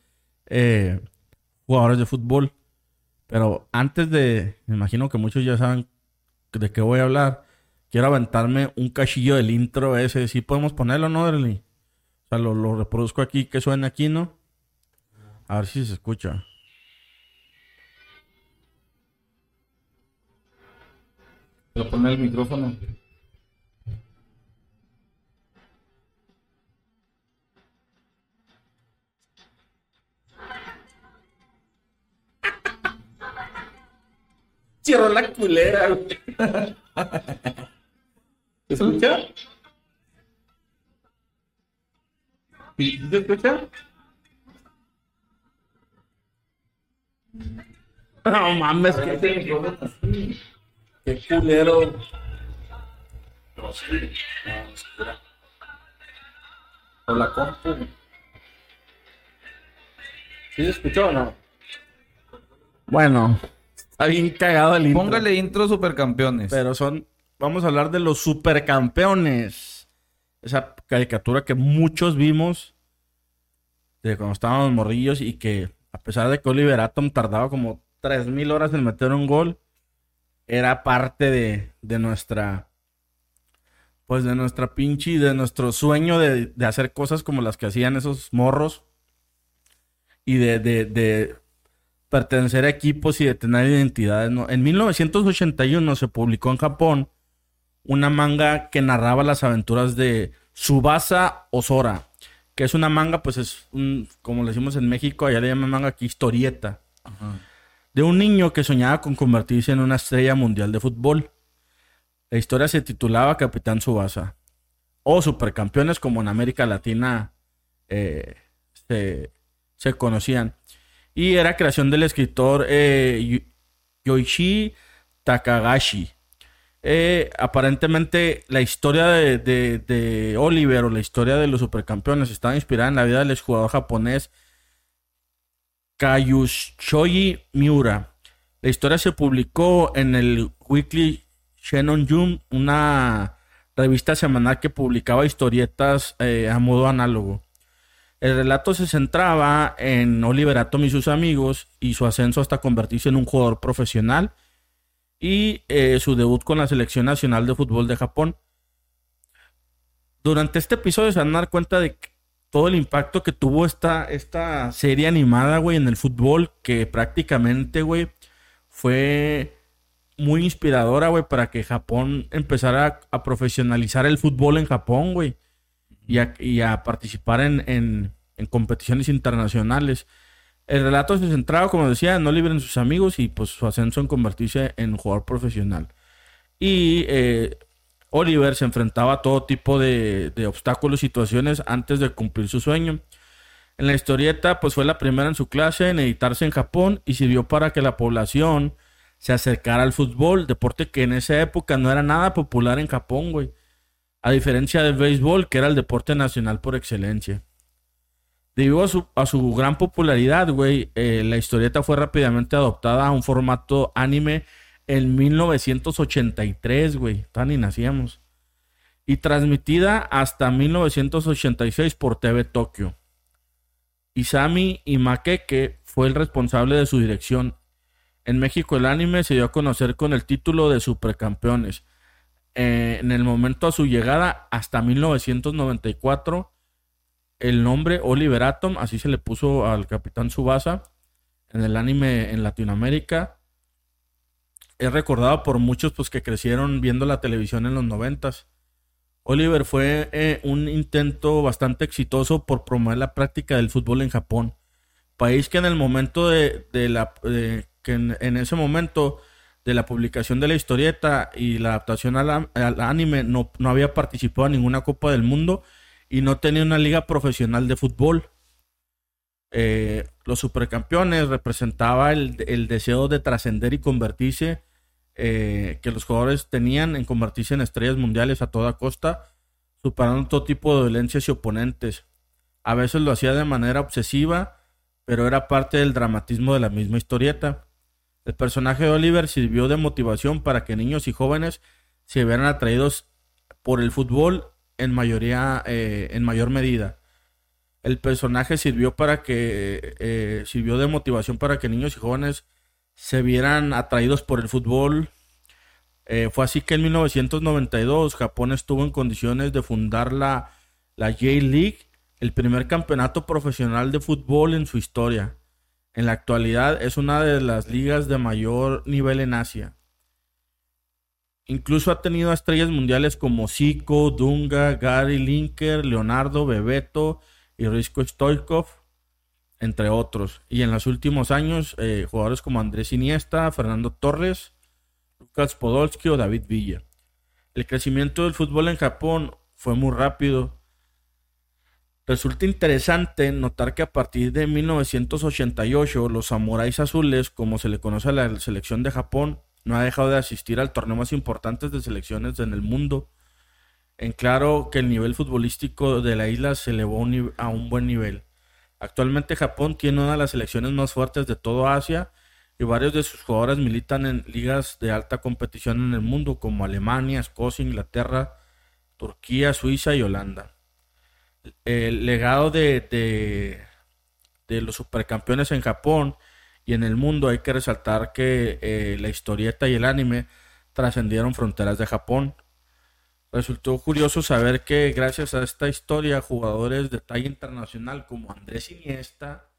eh, jugadores de fútbol. Pero antes de, me imagino que muchos ya saben de qué voy a hablar. Quiero aventarme un cachillo del intro ese. Si podemos ponerlo, ¿no, Derly? O sea, lo, lo reproduzco aquí, que suene aquí, ¿no? A ver si se escucha. Pero ponme el micrófono. Cierro la culera, güey. [laughs] ¿Se escucha? ¿Sí ¿Se escucha? No mames, qué, qué culero. No sé. O la compu. ¿Sí se escuchó o no? Bueno, está bien cagado el intro. Póngale intro supercampeones. Pero son. Vamos a hablar de los supercampeones. Esa caricatura que muchos vimos de cuando estábamos morrillos y que, a pesar de que Oliver Atom tardaba como 3000 horas en meter un gol, era parte de, de nuestra. Pues de nuestra pinche, de nuestro sueño de, de hacer cosas como las que hacían esos morros. Y de, de, de pertenecer a equipos y de tener identidades. ¿no? En 1981 se publicó en Japón una manga que narraba las aventuras de Subasa Osora, que es una manga, pues es un, como le decimos en México, allá le llaman manga aquí historieta, Ajá. de un niño que soñaba con convertirse en una estrella mundial de fútbol. La historia se titulaba Capitán Subasa, o Supercampeones como en América Latina eh, se, se conocían. Y era creación del escritor eh, Yoichi Takagashi. Eh, aparentemente la historia de, Oliver o la historia de los supercampeones estaba inspirada en la vida del exjugador japonés Kayushoji Miura. La historia se publicó en el Weekly Shannon Jump, una revista semanal que publicaba historietas eh, a modo análogo. El relato se centraba en Oliver Atom y sus amigos y su ascenso hasta convertirse en un jugador profesional y eh, su debut con la selección nacional de fútbol de Japón. Durante este episodio se van a dar cuenta de todo el impacto que tuvo esta, esta serie animada, güey, en el fútbol, que prácticamente, güey, fue muy inspiradora, güey, para que Japón empezara a, profesionalizar el fútbol en Japón, güey y a, participar en- en competiciones internacionales. El relato se centraba, como decía, en Oliver y sus amigos y pues su ascenso en convertirse en jugador profesional. Y eh, Oliver se enfrentaba a todo tipo de, de obstáculos y situaciones antes de cumplir su sueño. En la historieta, pues fue la primera en su clase en editarse en Japón y sirvió para que la población se acercara al fútbol, deporte que en esa época no era nada popular en Japón, güey. A diferencia del béisbol, que era el deporte nacional por excelencia. Debido a su, a su gran popularidad, güey, eh, la historieta fue rápidamente adoptada a un formato anime en 1983, güey. Tan ni nacíamos. Y transmitida hasta 1986 por TV Tokio. Isami Imakeke fue el responsable de su dirección. En México el anime se dio a conocer con el título de Supercampeones eh, en el momento a su llegada hasta 1994 el nombre Oliver Atom así se le puso al Capitán Subasa en el anime en Latinoamérica. Es recordado por muchos pues que crecieron viendo la televisión en los noventas. Oliver fue eh, un intento bastante exitoso por promover la práctica del fútbol en Japón país que en el momento de, de la de- que en- en ese momento de la publicación de la historieta y la adaptación al, al anime no, no había participado en ninguna Copa del Mundo y no tenía una liga profesional de fútbol. Eh, los supercampeones representaba el, el deseo de trascender y convertirse eh, que los jugadores tenían en convertirse en estrellas mundiales a toda costa, superando todo tipo de dolencias y oponentes. A veces lo hacía de manera obsesiva, pero era parte del dramatismo de la misma historieta. El personaje de Oliver sirvió de motivación para que niños y jóvenes se vieran atraídos por el fútbol en mayoría, eh, en mayor medida. El personaje sirvió para que eh, sirvió de motivación para que niños y jóvenes se vieran atraídos por el fútbol. Eh, fue así que en 1992 Japón estuvo en condiciones de fundar la, la J-League, el primer campeonato profesional de fútbol en su historia. En la actualidad es una de las ligas de mayor nivel en Asia. Incluso ha tenido estrellas mundiales como Zico, Dunga, Gary Linker, Leonardo, Bebeto y Risco Stoikov, entre otros. Y en los últimos años, eh, jugadores como Andrés Iniesta, Fernando Torres, Lucas Podolski o David Villa. El crecimiento del fútbol en Japón fue muy rápido. Resulta interesante notar que a partir de 1988 los samuráis azules, como se le conoce a la selección de Japón, no ha dejado de asistir al torneo más importante de selecciones en el mundo. en claro que el nivel futbolístico de la isla se elevó a un buen nivel. Actualmente Japón tiene una de las selecciones más fuertes de todo Asia y varios de sus jugadores militan en ligas de alta competición en el mundo como Alemania, Escocia, Inglaterra, Turquía, Suiza y Holanda. El legado de, de, los supercampeones en Japón y en el mundo hay que resaltar que eh, la historieta y el anime trascendieron fronteras de Japón Resultó curioso saber que gracias a esta historia jugadores de talla internacional como Andrés Iniesta,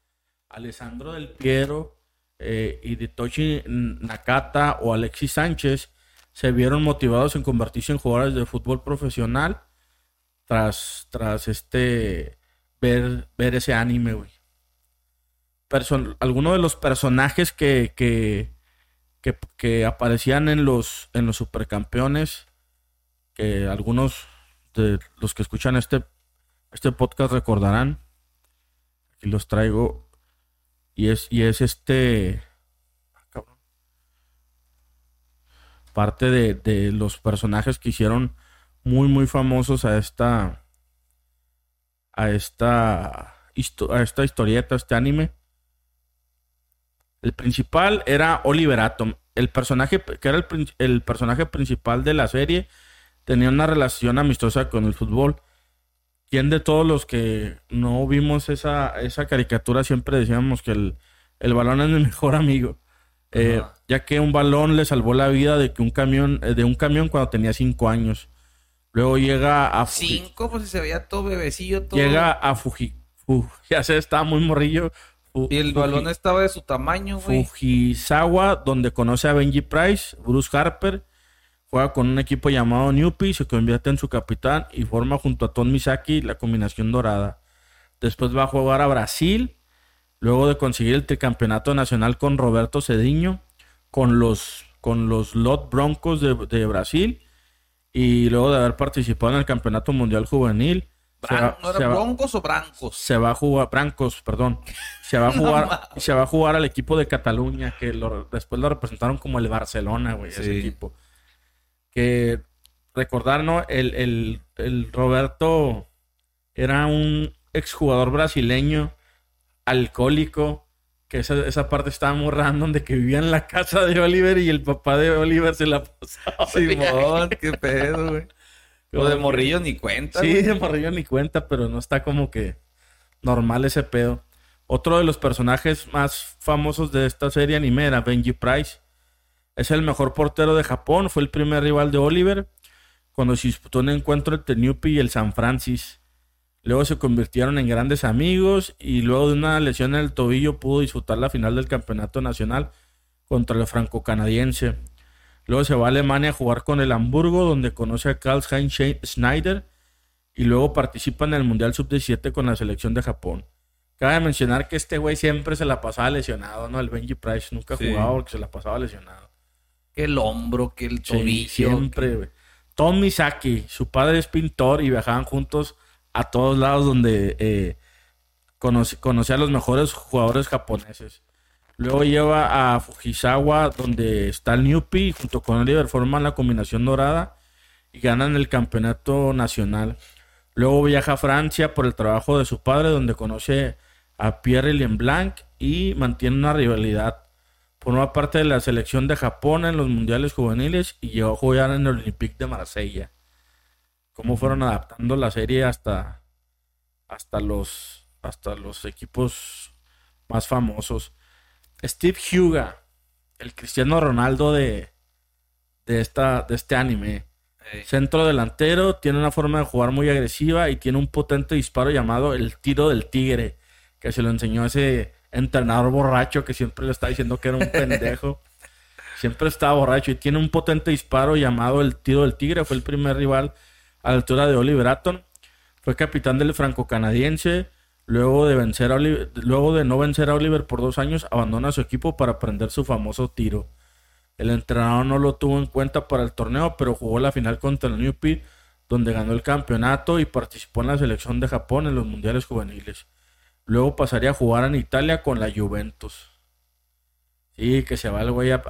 Alessandro Del Piero eh, Tochi Nakata o Alexis Sánchez se vieron motivados en convertirse en jugadores de fútbol profesional tras, tras este ver, ver ese anime, güey. Algunos de los personajes que, que, que, que aparecían en los, en los supercampeones algunos de los que escuchan este, este podcast recordarán. Aquí los traigo. Y es, y es este. Ah, parte de, los personajes que hicieron muy, muy famosos a esta. A esta. A esta historieta, este anime. El principal era Oliver Atom. El personaje que era el, el personaje principal de la serie tenía una relación amistosa con el fútbol. ¿Quién de todos los que no vimos esa, esa caricatura siempre decíamos que el, balón es mi [laughs] mejor amigo? Eh, ya que un balón le salvó la vida de que un camión, eh, de un camión cuando tenía cinco años. Luego llega a Cinco, pues se veía todo bebecillo, todo. Llega a Fuji. [laughs] ya se estaba muy morrillo. Y el balón estaba de su tamaño, güey. Fujisawa, donde conoce a Benji Price, Bruce Harper Juega con un equipo llamado Newpie, se convierte en su capitán y forma junto a Tom Misaki la combinación dorada. Después va a jugar a Brasil, luego de conseguir el tricampeonato nacional con Roberto Cediño, con los, con los Lot Broncos de, Brasil, y luego de haber participado en el Campeonato Mundial Juvenil. ¿No era Broncos o Brancos? Se va a jugar, Brancos, perdón. Se va a [laughs] jugar, se va a jugar al equipo de Cataluña, que después lo representaron como el Barcelona, güey, ese equipo que recordar, ¿no? El, Roberto era un exjugador brasileño, alcohólico, que esa, esa parte estaba muy random de que vivía en la casa de Oliver y el papá de Oliver se la pasaba. Simón, qué pedo, güey. Lo de morrillo ni cuenta. Sí, de morrillo ni cuenta, pero no está como que normal ese pedo. Otro de los personajes más famosos de esta serie anime era Benji Price es el mejor portero de Japón, fue el primer rival de Oliver cuando se disputó un encuentro entre Newpie y el San Francis. Luego se convirtieron en grandes amigos y luego de una lesión en el tobillo pudo disputar la final del campeonato nacional contra el franco-canadiense. Luego se va a Alemania a jugar con el Hamburgo, donde conoce a Karl-Heinz Schneider y luego participa en el Mundial Sub-17 con la selección de Japón. Cabe mencionar que este güey siempre se la pasaba lesionado, ¿no? El Benji Price nunca jugaba porque se la pasaba lesionado que el hombro, que el tobillo. siempre, güey. Tom Misaki, su padre es pintor y viajaban juntos a todos lados donde eh, conocía a los mejores jugadores japoneses. Luego lleva a Fujisawa, donde está el Newpie, junto con Oliver forman la combinación dorada y ganan el campeonato nacional. Luego viaja a Francia por el trabajo de su padre, donde conoce a Pierre Blanc y mantiene una rivalidad Formó parte de la selección de Japón en los mundiales juveniles y llegó a jugar en el Olympique de Marsella. Cómo fueron adaptando la serie hasta, hasta, los, hasta los equipos más famosos. Steve Huga, el Cristiano Ronaldo de, de, esta, de este anime. Centro delantero, tiene una forma de jugar muy agresiva y tiene un potente disparo llamado el tiro del tigre, que se lo enseñó ese entrenador borracho que siempre le está diciendo que era un pendejo. [laughs] siempre estaba borracho y tiene un potente disparo llamado el tiro del tigre. Fue el primer rival a la altura de Oliver Atom. Fue capitán del franco-canadiense. Luego de, vencer a luego de no vencer a Oliver por dos años, abandona su equipo para aprender su famoso tiro. El entrenador no lo tuvo en cuenta para el torneo, pero jugó la final contra el New donde ganó el campeonato y participó en la selección de Japón en los mundiales juveniles. Luego pasaría a jugar en Italia con la Juventus. Sí, que se va el güey a,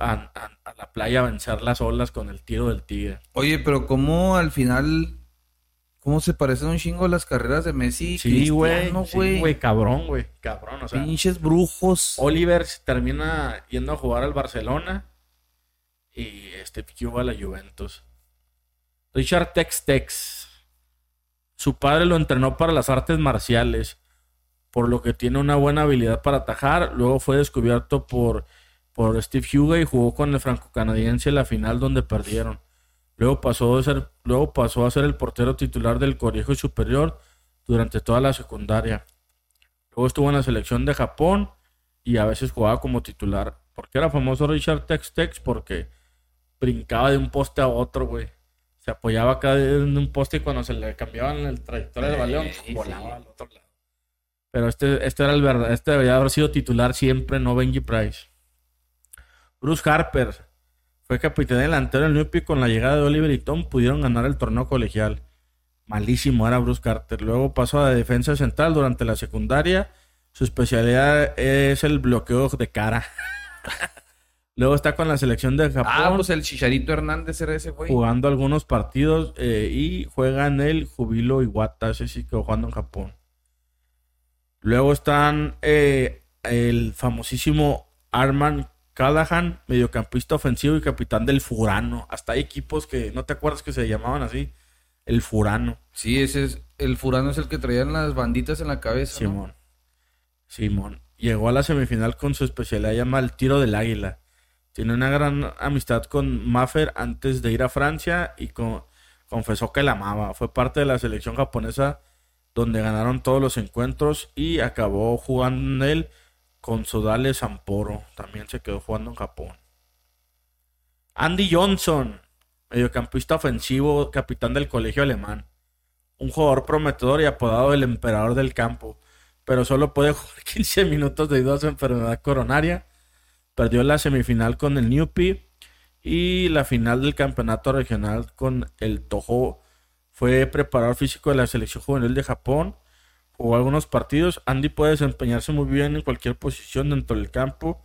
la playa a vencer las olas con el tiro del tigre. Oye, pero ¿cómo al final ¿Cómo se parecen un chingo las carreras de Messi Sí, güey. Sí, güey? cabrón, güey. Cabrón, o sea. Pinches brujos. Oliver termina yendo a jugar al Barcelona y este Piquio a la Juventus. Richard Tex Tex. Su padre lo entrenó para las artes marciales, por lo que tiene una buena habilidad para atajar. Luego fue descubierto por, por Steve Huga y jugó con el franco-canadiense en la final donde perdieron. Luego pasó, de ser, luego pasó a ser el portero titular del Colegio Superior durante toda la secundaria. Luego estuvo en la selección de Japón y a veces jugaba como titular. ¿Por qué era famoso Richard Tex Tex? Porque brincaba de un poste a otro, güey. Se apoyaba acá en un poste y cuando se le cambiaban el trayectoria del balón, Sí, volaba sí. al otro lado. Pero este, este era el verdad, este debería haber sido titular siempre, no Benji Price. Bruce Harper fue capitán delantero del Newpi con la llegada de Oliver y Tom pudieron ganar el torneo colegial. Malísimo era Bruce Carter. Luego pasó a la defensa central durante la secundaria. Su especialidad es el bloqueo de cara. [laughs] Luego está con la selección de Japón Ah, pues el Chicharito Hernández era ese, güey. jugando algunos partidos eh, y juega en el Jubilo Iwata, ese sí quedó jugando en Japón. Luego están eh, el famosísimo Arman Callahan, mediocampista ofensivo y capitán del Furano. Hasta hay equipos que no te acuerdas que se llamaban así. El Furano, Sí, ese es. El Furano es el que traían las banditas en la cabeza. ¿no? Simón. Simón. Llegó a la semifinal con su especialidad llamada el tiro del águila. Tiene una gran amistad con Maffer antes de ir a Francia y con- confesó que la amaba. Fue parte de la selección japonesa donde ganaron todos los encuentros y acabó jugando en él con Sodale Samporo. También se quedó jugando en Japón. Andy Johnson, mediocampista ofensivo, capitán del colegio alemán. Un jugador prometedor y apodado el emperador del campo, pero solo puede jugar [laughs] 15 minutos debido a su enfermedad coronaria. Perdió la semifinal con el Newpi y la final del campeonato regional con el Toho. Fue preparador físico de la selección juvenil de Japón. Jugó algunos partidos. Andy puede desempeñarse muy bien en cualquier posición dentro del campo.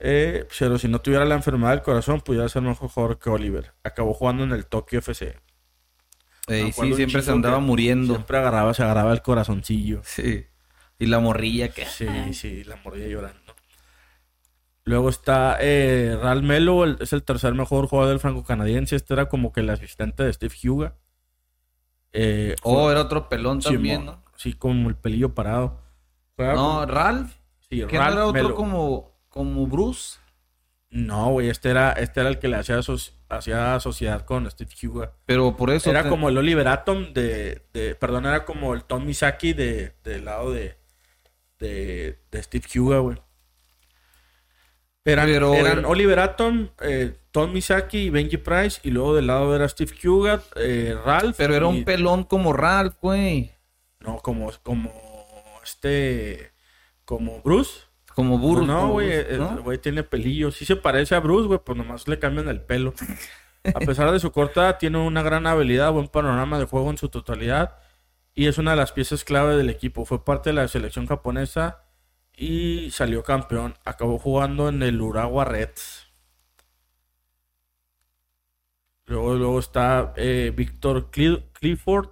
Eh, pero si no tuviera la enfermedad del corazón, pudiera ser mejor jugador que Oliver. Acabó jugando en el Tokyo FC. Ey, sí, siempre se andaba muriendo. Siempre agarraba, se agarraba el corazoncillo. Sí. Y la morrilla que. Sí, sí, la mordía llorando. Luego está eh, Ral Melo, el- es el tercer mejor jugador del franco-canadiense. Este era como que el asistente de Steve Huga. Eh, Oh, era otro pelón también, ¿no? Sí, como el pelillo parado. Juega No, como- Ralph. sí, ¿Que no Ralph era otro Melo. como, como Bruce? No, güey, este era, este era el que le hacía, aso- hacía sociedad con Steve Huga. Pero por eso. Era te- como el Oliver Atom de, de- perdón, era como el Tom Misaki de, del lado de, de, de Steve Huga, güey. Eran, Pero eran era- Oliver Atom, eh, Tom Misaki y Benji Price, y luego del lado era Steve Huga, eh, Ralph. Pero era y- un pelón como Ralph, güey. No, como, como este, como Bruce. Como Bruce. no, güey, el güey tiene pelillo. Sí se parece a Bruce, güey, pues nomás le cambian el pelo. A pesar de su corta, tiene una gran habilidad, buen panorama de juego en su totalidad y es una de las piezas clave del equipo. Fue parte de la selección japonesa y salió campeón. Acabó jugando en el Urawa Reds. Luego, luego está eh, Víctor Cli- Clifford,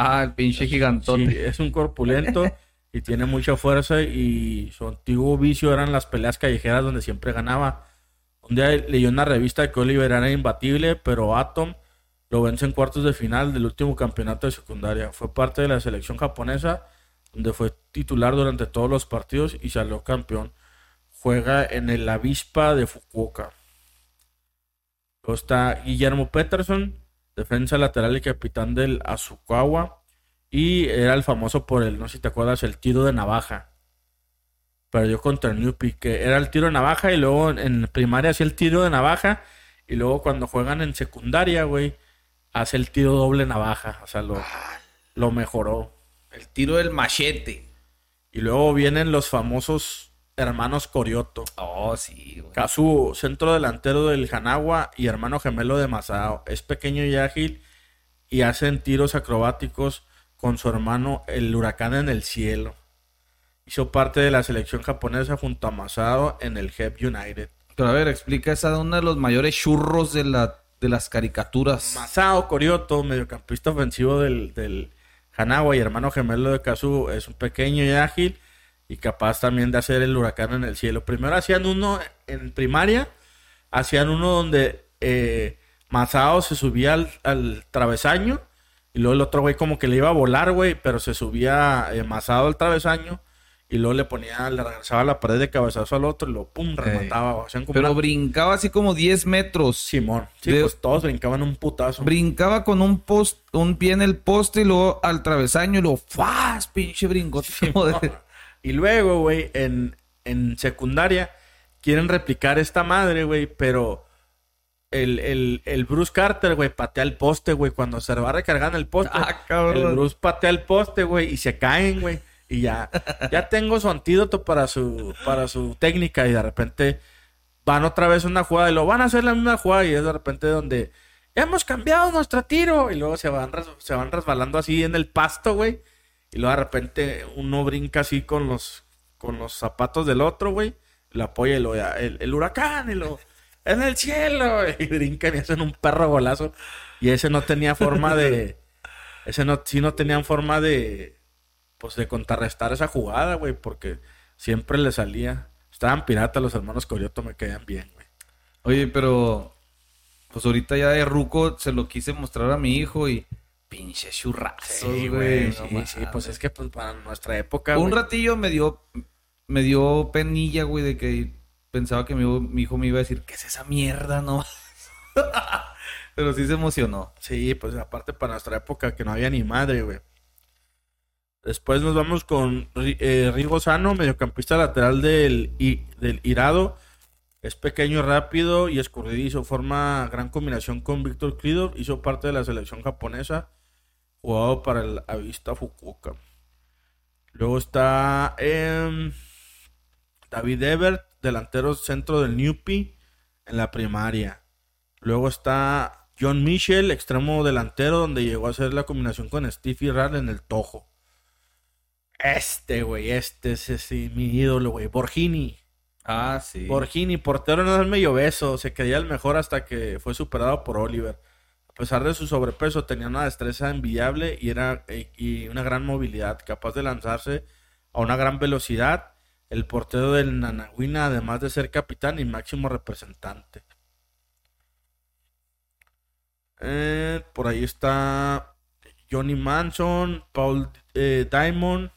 Ah, el pinche gigantote. Sí, es un corpulento [laughs] y tiene mucha fuerza y su antiguo vicio eran las peleas callejeras donde siempre ganaba. Un día leyó en una revista que Oliver era imbatible, pero Atom lo vence en cuartos de final del último campeonato de secundaria. Fue parte de la selección japonesa, donde fue titular durante todos los partidos y salió campeón. Juega en el Avispa de Fukuoka. Luego está Guillermo Peterson, defensa lateral y capitán del Azukawa. Y era el famoso por el, no sé si te acuerdas, el tiro de navaja. Perdió contra Newpi, que era el tiro de navaja y luego en- en primaria hacía el tiro de navaja. Y luego cuando juegan en secundaria, güey, hace el tiro doble navaja. O sea, lo, lo mejoró. El tiro del machete. Y luego vienen los famosos hermanos Corioto. Oh, sí, güey. Kazuo, centro delantero del Hanagua y hermano gemelo de Masao. Es pequeño y ágil y hacen tiros acrobáticos con su hermano el huracán en el cielo. Hizo parte de la selección japonesa junto a Masao en el Hep United. Pero a ver, explica esa de uno de los mayores churros de la de las caricaturas. Masao Corioto, mediocampista ofensivo del, del Hanagua y hermano gemelo de Kazu, es un pequeño y ágil y capaz también de hacer el huracán en el cielo. Primero hacían uno en primaria, hacían uno donde eh, Masao se subía al, al travesaño y luego el otro güey como que le iba a volar, güey, pero se subía eh, Masao al travesaño y luego le ponía, le regresaba la pared de cabezazo al otro y lo pum, remataba. como Pero una- brincaba así como 10 metros. Simón. Sí, De- pues todos brincaban un putazo. Brincaba con un post, un pie en el poste y luego al travesaño y luego ¡fas! Pinche brincote de- Y luego, güey, en, en secundaria quieren replicar esta madre, güey, pero el, el, el Bruce Carter, güey, patea el poste, güey, cuando se va a recargar en el poste. Ah, cabrón. El Bruce patea el poste, güey, y se caen, güey. Y ya, ya tengo su antídoto para su, para su técnica. Y de repente van otra vez una jugada y lo van a hacer la misma jugada. Y es de repente donde hemos cambiado nuestro tiro. Y luego se van, se van resbalando así en el pasto, güey. Y luego de repente uno brinca así con los, con los zapatos del otro, güey. Lo apoya el, el huracán y lo en el cielo. Y brincan y hacen un perro golazo. Y ese no tenía forma de. Ese no, sí no tenían forma de. Pues de contrarrestar esa jugada, güey. Porque siempre le salía. Estaban piratas los hermanos Corioto, me caían bien, güey. Oye, pero pues ahorita ya de ruco se lo quise mostrar a mi hijo y pinche churrazos, Sí, güey. güey. no Sí, mames. sí, pues es que pues para nuestra época. Un güey, ratillo me dio me dio penilla, güey, de que pensaba que mi, mi hijo me iba a decir, ¿qué es esa mierda, no? [laughs] pero sí se emocionó. Sí, pues aparte para nuestra época que no había ni madre, güey. Después nos vamos con eh, Rigo Sano, mediocampista lateral del, I- del Irado. Es pequeño, rápido y escurridizo. Forma gran combinación con Víctor Klidov. Hizo parte de la selección japonesa. Jugado para el Avista Fukuoka. Luego está em, David Ebert, delantero centro del Newpi en la primaria. Luego está John Michel, extremo delantero, donde llegó a hacer la combinación con Steve Rad en el Tojo. Este, güey, este es, ese, mi ídolo, güey. Borgini. Ah, sí. Borgini, portero no es medio beso. Se creía el mejor hasta que fue superado por Oliver. A pesar de su sobrepeso, tenía una destreza envidiable y, era, eh, y una gran movilidad, capaz de lanzarse a una gran velocidad. El portero del Nanahuina, además de ser capitán y máximo representante. Eh, por ahí está Johnny Manson, Paul eh, Diamond,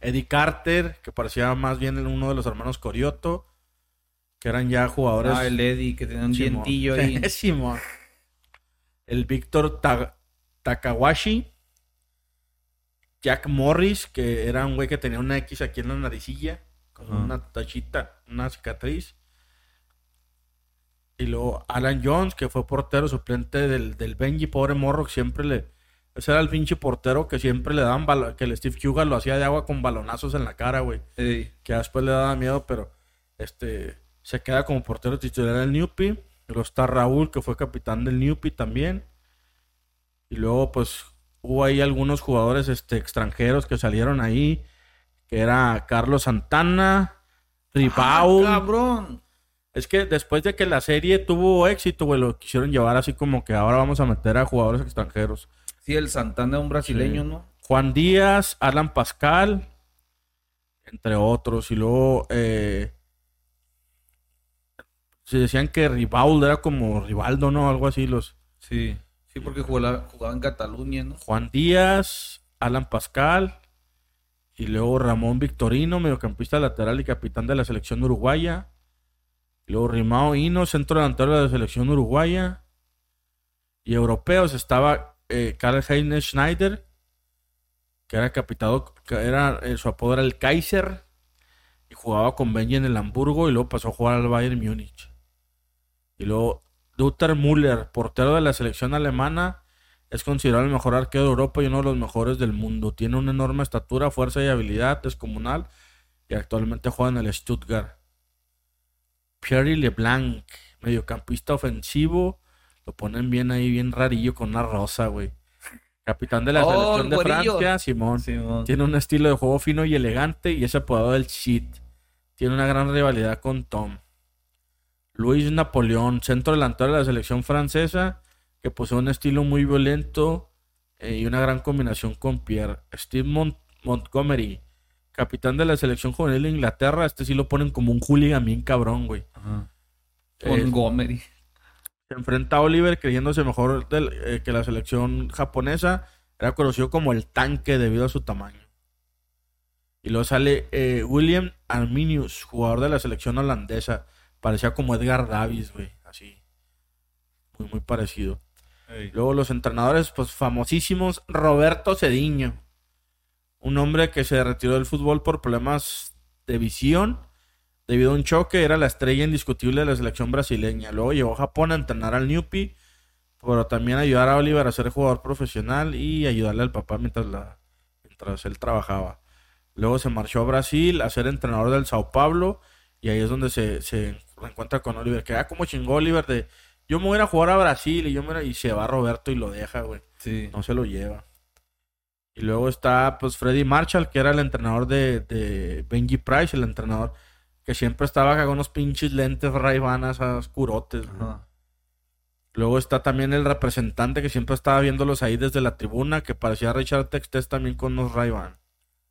Eddie Carter, que parecía más bien uno de los hermanos Corioto, que eran ya jugadores. Ah, el Eddie que tenía un Simón. dientillo ahí. [laughs] Simón. El Víctor Ta- Takawashi. Jack Morris, que era un güey que tenía una X aquí en la naricilla, con Ajá. una tachita, una cicatriz. Y luego Alan Jones, que fue portero suplente del, del Benji, pobre morro, que siempre le... Ese era el pinche portero que siempre le daban que el Steve Huga lo hacía de agua con balonazos en la cara, güey Ey. que después le daba miedo, pero este se queda como portero titular del Newpi. Luego está Raúl, que fue capitán del Newpi también. Y luego, pues, hubo ahí algunos jugadores este, extranjeros que salieron ahí, que era Carlos Santana, Ribaud. Ah, cabrón. es que después de que la serie tuvo éxito, güey, lo quisieron llevar así como que ahora vamos a meter a jugadores extranjeros. Sí, el Santana, un brasileño, Sí. ¿no? Juan Díaz, Alan Pascal, entre otros. Y luego eh, se decían que Rivaldo era como Rivaldo, ¿no? Algo así. Los Sí. Sí, porque jugaba, jugaba en Cataluña, ¿no? Juan Díaz, Alan Pascal. Y luego Ramón Victorino, mediocampista lateral y capitán de la selección uruguaya. Y luego Rimao Hino, centro delantero de la selección uruguaya. Y europeos estaba eh, Karl Heinz Schneider, que era capitán, que era, eh, su apodo era el Kaiser. Y jugaba con Benji en el Hamburgo y luego pasó a jugar al Bayern Múnich. Y luego Dieter Müller, portero de la selección alemana, es considerado el mejor arquero de Europa y uno de los mejores del mundo. Tiene una enorme estatura, fuerza y habilidad descomunal y actualmente juega en el Stuttgart. Pierre Leblanc, mediocampista ofensivo, lo ponen bien ahí, bien rarillo con una rosa, güey. Capitán de la Oh, selección el de. Francia, Simón. Simón. Tiene un estilo de juego fino y elegante y es apodado el Cheat. Tiene una gran rivalidad con Tom. Luis Napoleón, centro delantero de la selección francesa, que posee un estilo muy violento eh, y una gran combinación con Pierre. Steve Mont- Montgomery, capitán de la selección juvenil de Inglaterra, este sí lo ponen como un hooligan bien cabrón, güey. Eh, Montgomery. se enfrenta a Oliver creyéndose mejor del- eh, que la selección japonesa. Era conocido como el tanque debido a su tamaño. Y luego sale eh, William Arminius, jugador de la selección holandesa. Parecía como Edgar Davis, güey. Así. Muy, muy parecido. Luego los entrenadores, pues famosísimos. Roberto Cediño. Un hombre que se retiró del fútbol por problemas de visión. Debido a un choque, era la estrella indiscutible de la selección brasileña. Luego llegó a Japón a entrenar al Newpi. Pero también ayudar a Oliver a ser jugador profesional y ayudarle al papá mientras, la, mientras él trabajaba. Luego se marchó a Brasil a ser entrenador del Sao Paulo. Y ahí es donde se, se encuentra con Oliver. Que ah, como chingó Oliver de yo me voy a a jugar a Brasil y yo me a- y se va Roberto y lo deja, güey. Sí. No se lo lleva. Y luego está pues Freddy Marshall, que era el entrenador de, de Benji Price, el entrenador que siempre estaba acá con unos pinches lentes raivanas oscurotes. güey. Ajá. Luego está también el representante que siempre estaba viéndolos ahí desde la tribuna, que parecía Richard Textes también con unos Ray-Ban.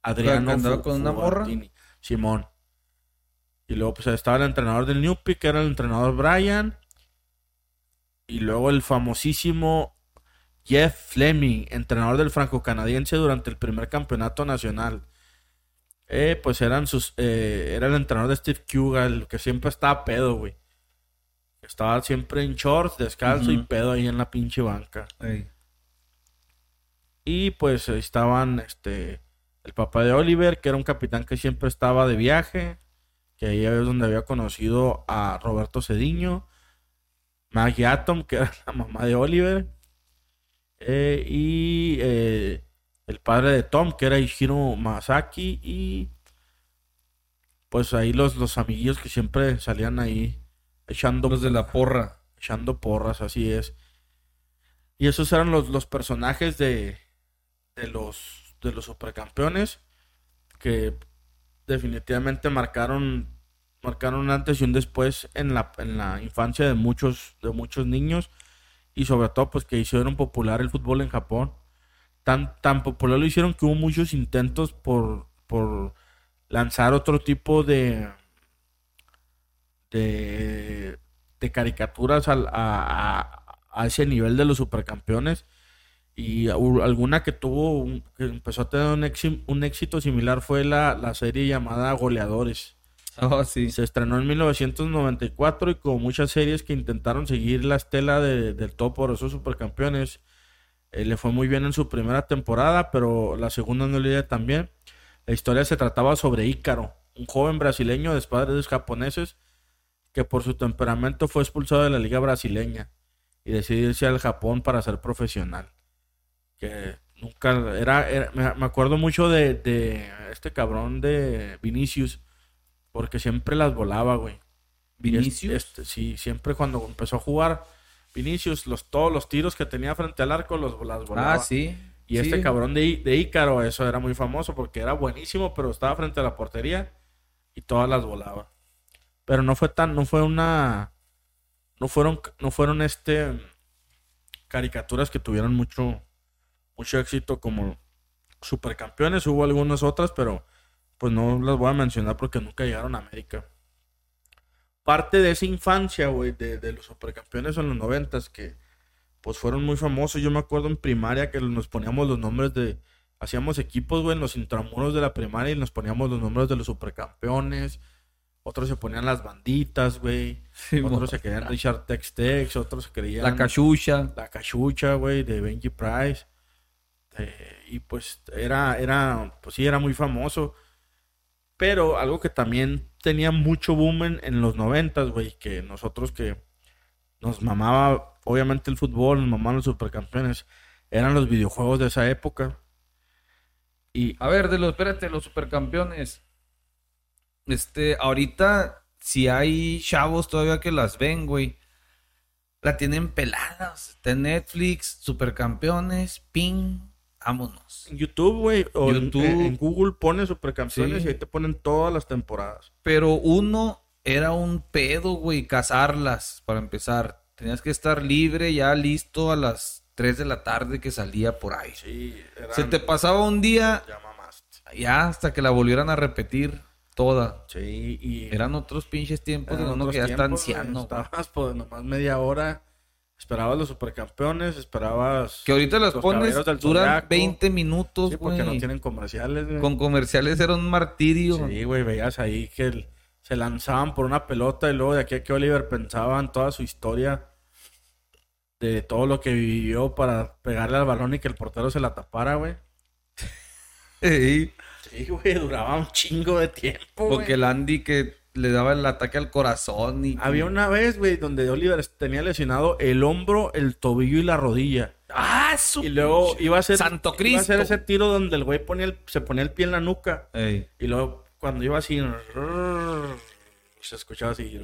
Adriano ¿Que andaba Fu- con una morra? Simón. Y luego pues estaba el entrenador del Newpi, que era el entrenador Brian. Y luego el famosísimo Jeff Fleming, entrenador del franco-canadiense durante el primer campeonato nacional. Eh, pues eran sus, eh, era el entrenador de Steve Kuga, el que siempre estaba pedo, güey. Estaba siempre en shorts, descalzo y pedo ahí en la pinche banca. Y pues estaban este el papá de Oliver, que era un capitán que siempre estaba de viaje, que ahí es donde había conocido a Roberto Cediño, Maggie Atom, que era la mamá de Oliver, eh, y eh, el padre de Tom, que era Ishiro Masaki, y pues ahí los, los amiguillos que siempre salían ahí echando Los de la porra. echando porras, así es. Y esos eran los, los personajes de, de los de los supercampeones que definitivamente marcaron marcaron un antes y un después en la, en la infancia de muchos de muchos niños y sobre todo pues que hicieron popular el fútbol en Japón. Tan, tan popular lo hicieron que hubo muchos intentos por, por lanzar otro tipo de de, caricaturas a, a- a ese nivel de los supercampeones y alguna que tuvo que empezó a tener un, éxi- un éxito similar fue la, la serie llamada Goleadores Oh, [laughs] sí. se estrenó en 1994 y como muchas series que intentaron seguir la estela de- del esos supercampeones, eh, le fue muy bien en su primera temporada, pero la segunda no le iba tan bien. La historia se trataba sobre Ícaro, un joven brasileño de padres japoneses que por su temperamento fue expulsado de la liga brasileña y decidió irse al Japón para ser profesional. Que nunca era, era- me, me acuerdo mucho de, de este cabrón de Vinicius, porque siempre las volaba, güey. Vinicius. este, sí, siempre cuando empezó a jugar Vinicius, los, todos los tiros que tenía frente al arco los, las volaba. Ah, sí. Y Sí. este cabrón de Ícaro, eso era muy famoso porque era buenísimo, pero estaba frente a la portería y todas las volaba. Pero no fue tan, no fue una, no fueron, no fueron este caricaturas que tuvieron mucho, mucho éxito como supercampeones. Hubo algunas otras, pero pues no las voy a mencionar porque nunca llegaron a América. Parte de esa infancia, güey, de, de los supercampeones en los noventas que pues fueron muy famosos. Yo me acuerdo en primaria que nos poníamos los nombres de. Hacíamos equipos, güey, en los intramuros de la primaria y nos poníamos los nombres de los supercampeones. Otros se ponían las banditas, güey. Sí, mo- Otros se querían Richard Tex Tex. Otros se querían. La cachucha. La cachucha, güey, de Benji Price. Eh, y pues era, era, pues sí, era muy famoso. Pero algo que también tenía mucho boom en, los noventas, güey, que nosotros que nos mamaba, obviamente el fútbol, nos mamaban los supercampeones, eran los videojuegos de esa época. Y A ver, de los, espérate, los supercampeones. Este, ahorita, si hay chavos todavía que las ven, güey, la tienen peladas. Está Netflix, supercampeones, ping, vámonos. en YouTube, güey, o en- YouTube. En, en Google pones supercampeones Sí. y ahí te ponen todas las temporadas. Pero uno era un pedo, güey, cazarlas para empezar. Tenías que estar libre, ya listo a las 3 de la tarde que salía por ahí. Sí, eran... Se te pasaba un día, Ya mamaste. ya hasta que la volvieran a repetir toda. Sí, y... Eran otros pinches tiempos de uno que ya está anciano. Estabas por nomás media hora. Esperabas los supercampeones, esperabas... Que ahorita las pones, duran Zodiaco. 20 minutos, Sí, porque güey. no tienen comerciales, güey. Con comerciales era un martirio. Sí, güey, veías ahí que el- se lanzaban por una pelota y luego de aquí a que Oliver pensaba en toda su historia de todo lo que vivió para pegarle al balón y que el portero se la tapara, güey. [laughs] Ey, Sí, güey, duraba un chingo de tiempo, güey. porque el Andy que le daba el ataque al corazón y... Había una vez, güey, donde Oliver tenía lesionado el hombro, el tobillo y la rodilla. ¡Ah, su Y luego iba a ser ¡Santo Iba a Cristo! hacer ese tiro donde el güey ponía el- se ponía el pie en la nuca. Ey. Y luego cuando iba así, se escuchaba así,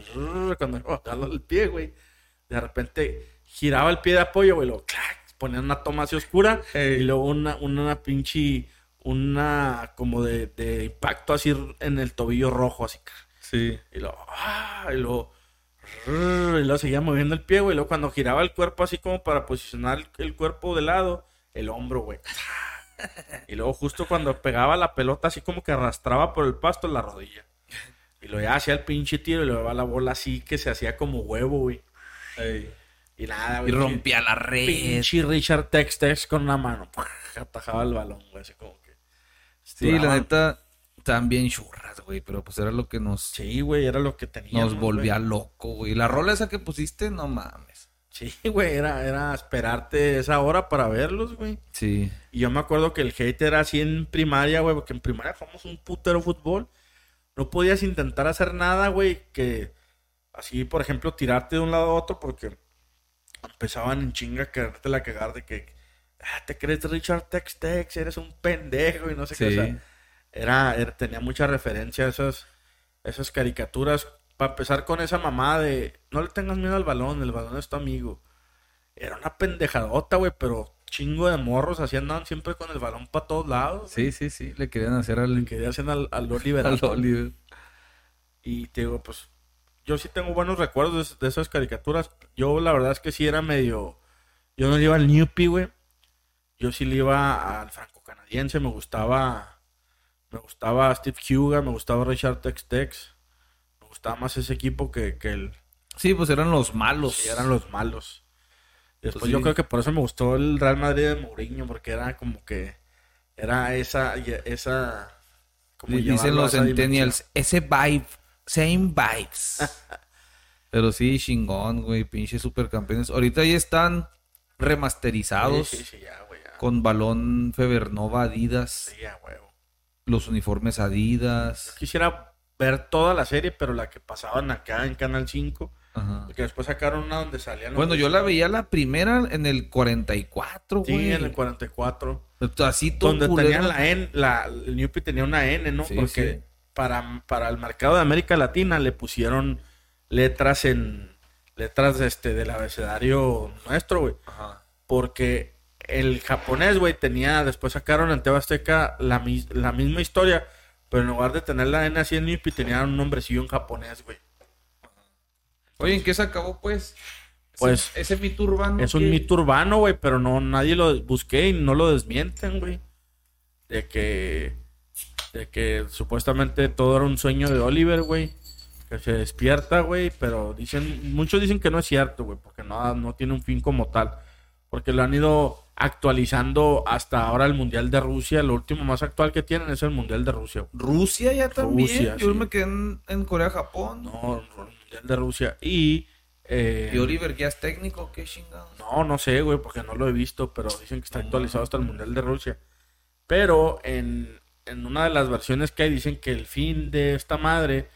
cuando iba bajando el pie, güey. De repente giraba el pie de apoyo, güey, luego clac, ponían una toma así oscura y luego una, una pinche, una como de, de impacto así en el tobillo rojo, así. Sí. Y luego, ah, y luego, y luego seguía moviendo el pie, güey. Y luego cuando giraba el cuerpo así como para posicionar el cuerpo de lado, el hombro, güey. Y luego justo cuando pegaba la pelota así como que arrastraba por el pasto la rodilla. Y luego ya hacía el pinche tiro y luego va la bola así que se hacía como huevo, güey. Y nada, Y güey. rompía la red. Pinche Richard Tex Tex con una mano. Atajaba el balón, güey. Así como que. Sí, la duraban- neta, también churras, güey, pero pues era lo que nos, Sí, güey, era lo que tenía. nos volvía loco, güey. La rola esa que pusiste, no mames. Sí, güey, era, era esperarte esa hora para verlos, güey. Sí. Y yo me acuerdo que el hate era así en primaria, güey, porque en primaria jugamos un putero fútbol. No podías intentar hacer nada, güey, que así, por ejemplo, tirarte de un lado a otro porque empezaban en chinga a quererte la cagar de que ah, te crees Richard Tex Tex, eres un pendejo y no sé qué. O sea, era, era- tenía mucha referencia a esas, esas caricaturas. Para empezar con esa mamá de no le tengas miedo al balón, el balón es tu amigo. Era una pendejadota, güey, pero chingo de morros así andaban siempre con el balón para todos lados. Sí, sí, sí. Le querían hacer al, Que hacían al, al Oliver. [laughs] al Oliver. Y te digo, pues, yo sí tengo buenos recuerdos de, de esas caricaturas. Yo la verdad es que sí era medio... Yo no le iba al Newpie, güey. Yo sí le iba al franco-canadiense. Me gustaba... Me gustaba Steve Huga, me gustaba Richard Tex Tex. Me gustaba más ese equipo que, que el... Sí, pues eran los malos. Sí, eran los malos. Después Pues yo creo que por eso me gustó el Real Madrid de Mourinho, porque era como que... Era esa... esa como Di- Dicen los centennials, ese vibe, same vibes. [laughs] Pero sí, chingón, güey, pinche supercampeones. Ahorita ya están remasterizados Sí, sí, sí, ya, güey, ya. con balón Febernova Adidas, Sí, ya, huevo. Los uniformes Adidas. Quisiera ver toda la serie, pero la que pasaban acá en Canal 5. Ajá. Porque después sacaron una donde salían... los- Bueno, yo la veía la primera en el 44, güey. Sí, en el 44. Así todo Donde tenían la N, la, el Newpie tenía una N, ¿no? Sí, Porque sí. Para, para el mercado de América Latina le pusieron letras en... Letras este, del abecedario nuestro, güey. Ajá. Porque el japonés, güey, tenía... Después sacaron en Tebasteca la, mis- la misma historia. Pero en lugar de tener la N así en Newpie, tenía un nombrecillo en japonés, güey. Oye, ¿en qué se acabó, pues? Pues, Ese, ese mito urbano. Es un mito urbano, güey, pero no, nadie lo busqué y no lo desmienten, güey. De que, de que supuestamente todo era un sueño de Oliver, güey. Que se despierta, güey, pero dicen, muchos dicen que no es cierto, güey, porque no, no tiene un fin como tal. Porque lo han ido actualizando hasta ahora el Mundial de Rusia. Lo último más actual que tienen es el Mundial de Rusia. Rusia ya también. Rusia, Yo sí. me quedé en, en Corea, Japón. No, el Mundial de Rusia. Y... eh, ¿Y Oliver ya es técnico? ¿Qué chingados? No, no sé, güey, porque no lo he visto, pero dicen que está actualizado hasta el Mundial de Rusia. Pero en, en una de las versiones que hay dicen que el fin de esta madre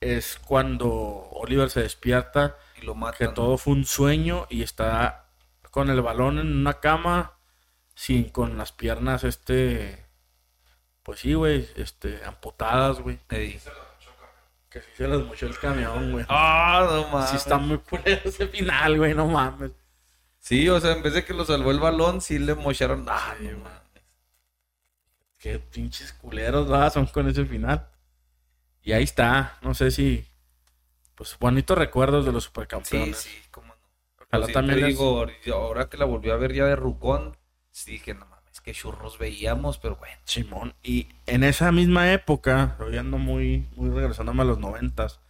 es cuando Oliver se despierta, Y lo matan. que todo fue un sueño y está con el balón en una cama, sin con las piernas, este, pues sí, güey, este, amputadas, güey. Ey. Que sí se las mochó el camión, güey. Ah, no mames. Sí está muy culero [laughs] ese final, güey, no mames. Sí, o sea, en vez de que lo salvó el balón, sí le mocharon. Ah, no mames. Qué pinches culeros ¿verdad? son con ese final. Y ahí está. No sé si pues bonitos recuerdos de los Sí, supercampeones. sí, no. Ojalá también digo, ahora que la volví a ver ya de Rucón, sí dije, no mames, qué churros veíamos, pero bueno. Simón. Y en esa misma época, yo ando muy, muy regresándome a los noventas,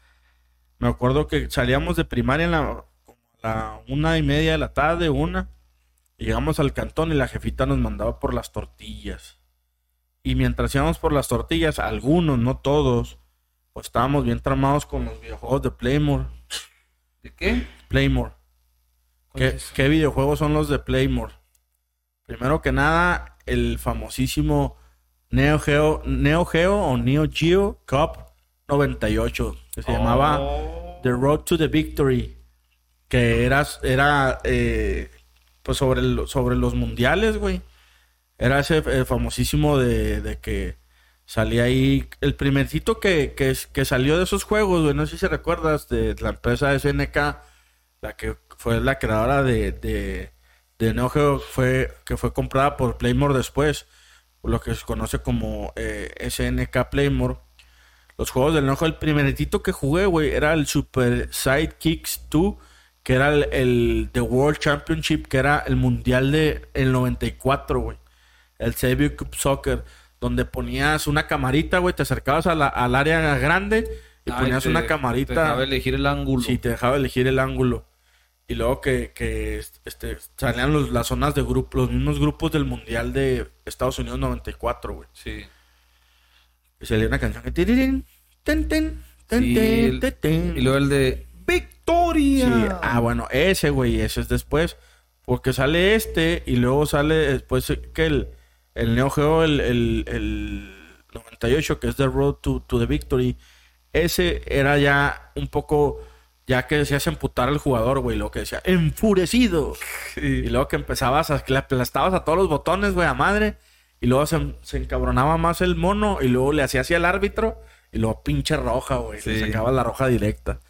me acuerdo que salíamos de primaria en la, como a la una y media de la tarde, una, y llegamos al cantón y la jefita nos mandaba por las tortillas. Y mientras íbamos por las tortillas, algunos, no todos, pues estábamos bien tramados con los videojuegos de Playmore. ¿De qué? Playmore. ¿Qué, ¿Cuál es? qué videojuegos son los de Playmore? Primero que nada, el famosísimo Neo Geo, Neo Geo o Neo Geo Cup 98, que se llamaba Oh. The Road to the Victory, que era, era eh, pues sobre, el- sobre los mundiales, güey. Era ese eh, famosísimo de, de que salía ahí, el primercito que, que, que salió de esos juegos, güey, no sé si recuerdas, de la empresa SNK, la que fue la creadora de, de, de Neo Geo, fue, que fue comprada por Playmore después, lo que se conoce como eh, SNK Playmore. Los juegos del Neo Geo, el primeritito que jugué, güey, era el Super Sidekicks 2, que era el, el The World Championship, que era el mundial de el 94, güey. El Savior Cup Soccer, donde ponías una camarita, güey, te acercabas a la- al área grande y Ay, ponías te- una Te camarita. dejaba elegir el ángulo. Sí, te dejaba elegir el ángulo. Y luego que, que este, salían los, las zonas de grupo, los mismos grupos del Mundial de Estados Unidos 94, güey. Sí. Y salía una canción que... ten, ten, ten, Sí, ten, el-. Y luego el de Victoria. Sí, ah, bueno, ese, güey, ese es después. Porque sale este y luego sale después que el, el Neo Geo, el, el, el 98, que es The Road to, to the Victory. Ese era ya un poco, ya que decías emputar al jugador, güey, lo que decía, enfurecido. Y luego que empezabas a, que le aplastabas a todos los botones, güey, a madre. Y luego se, se encabronaba más el mono y luego le hacía así al árbitro y luego pinche roja, güey. Le sacaba la roja directa.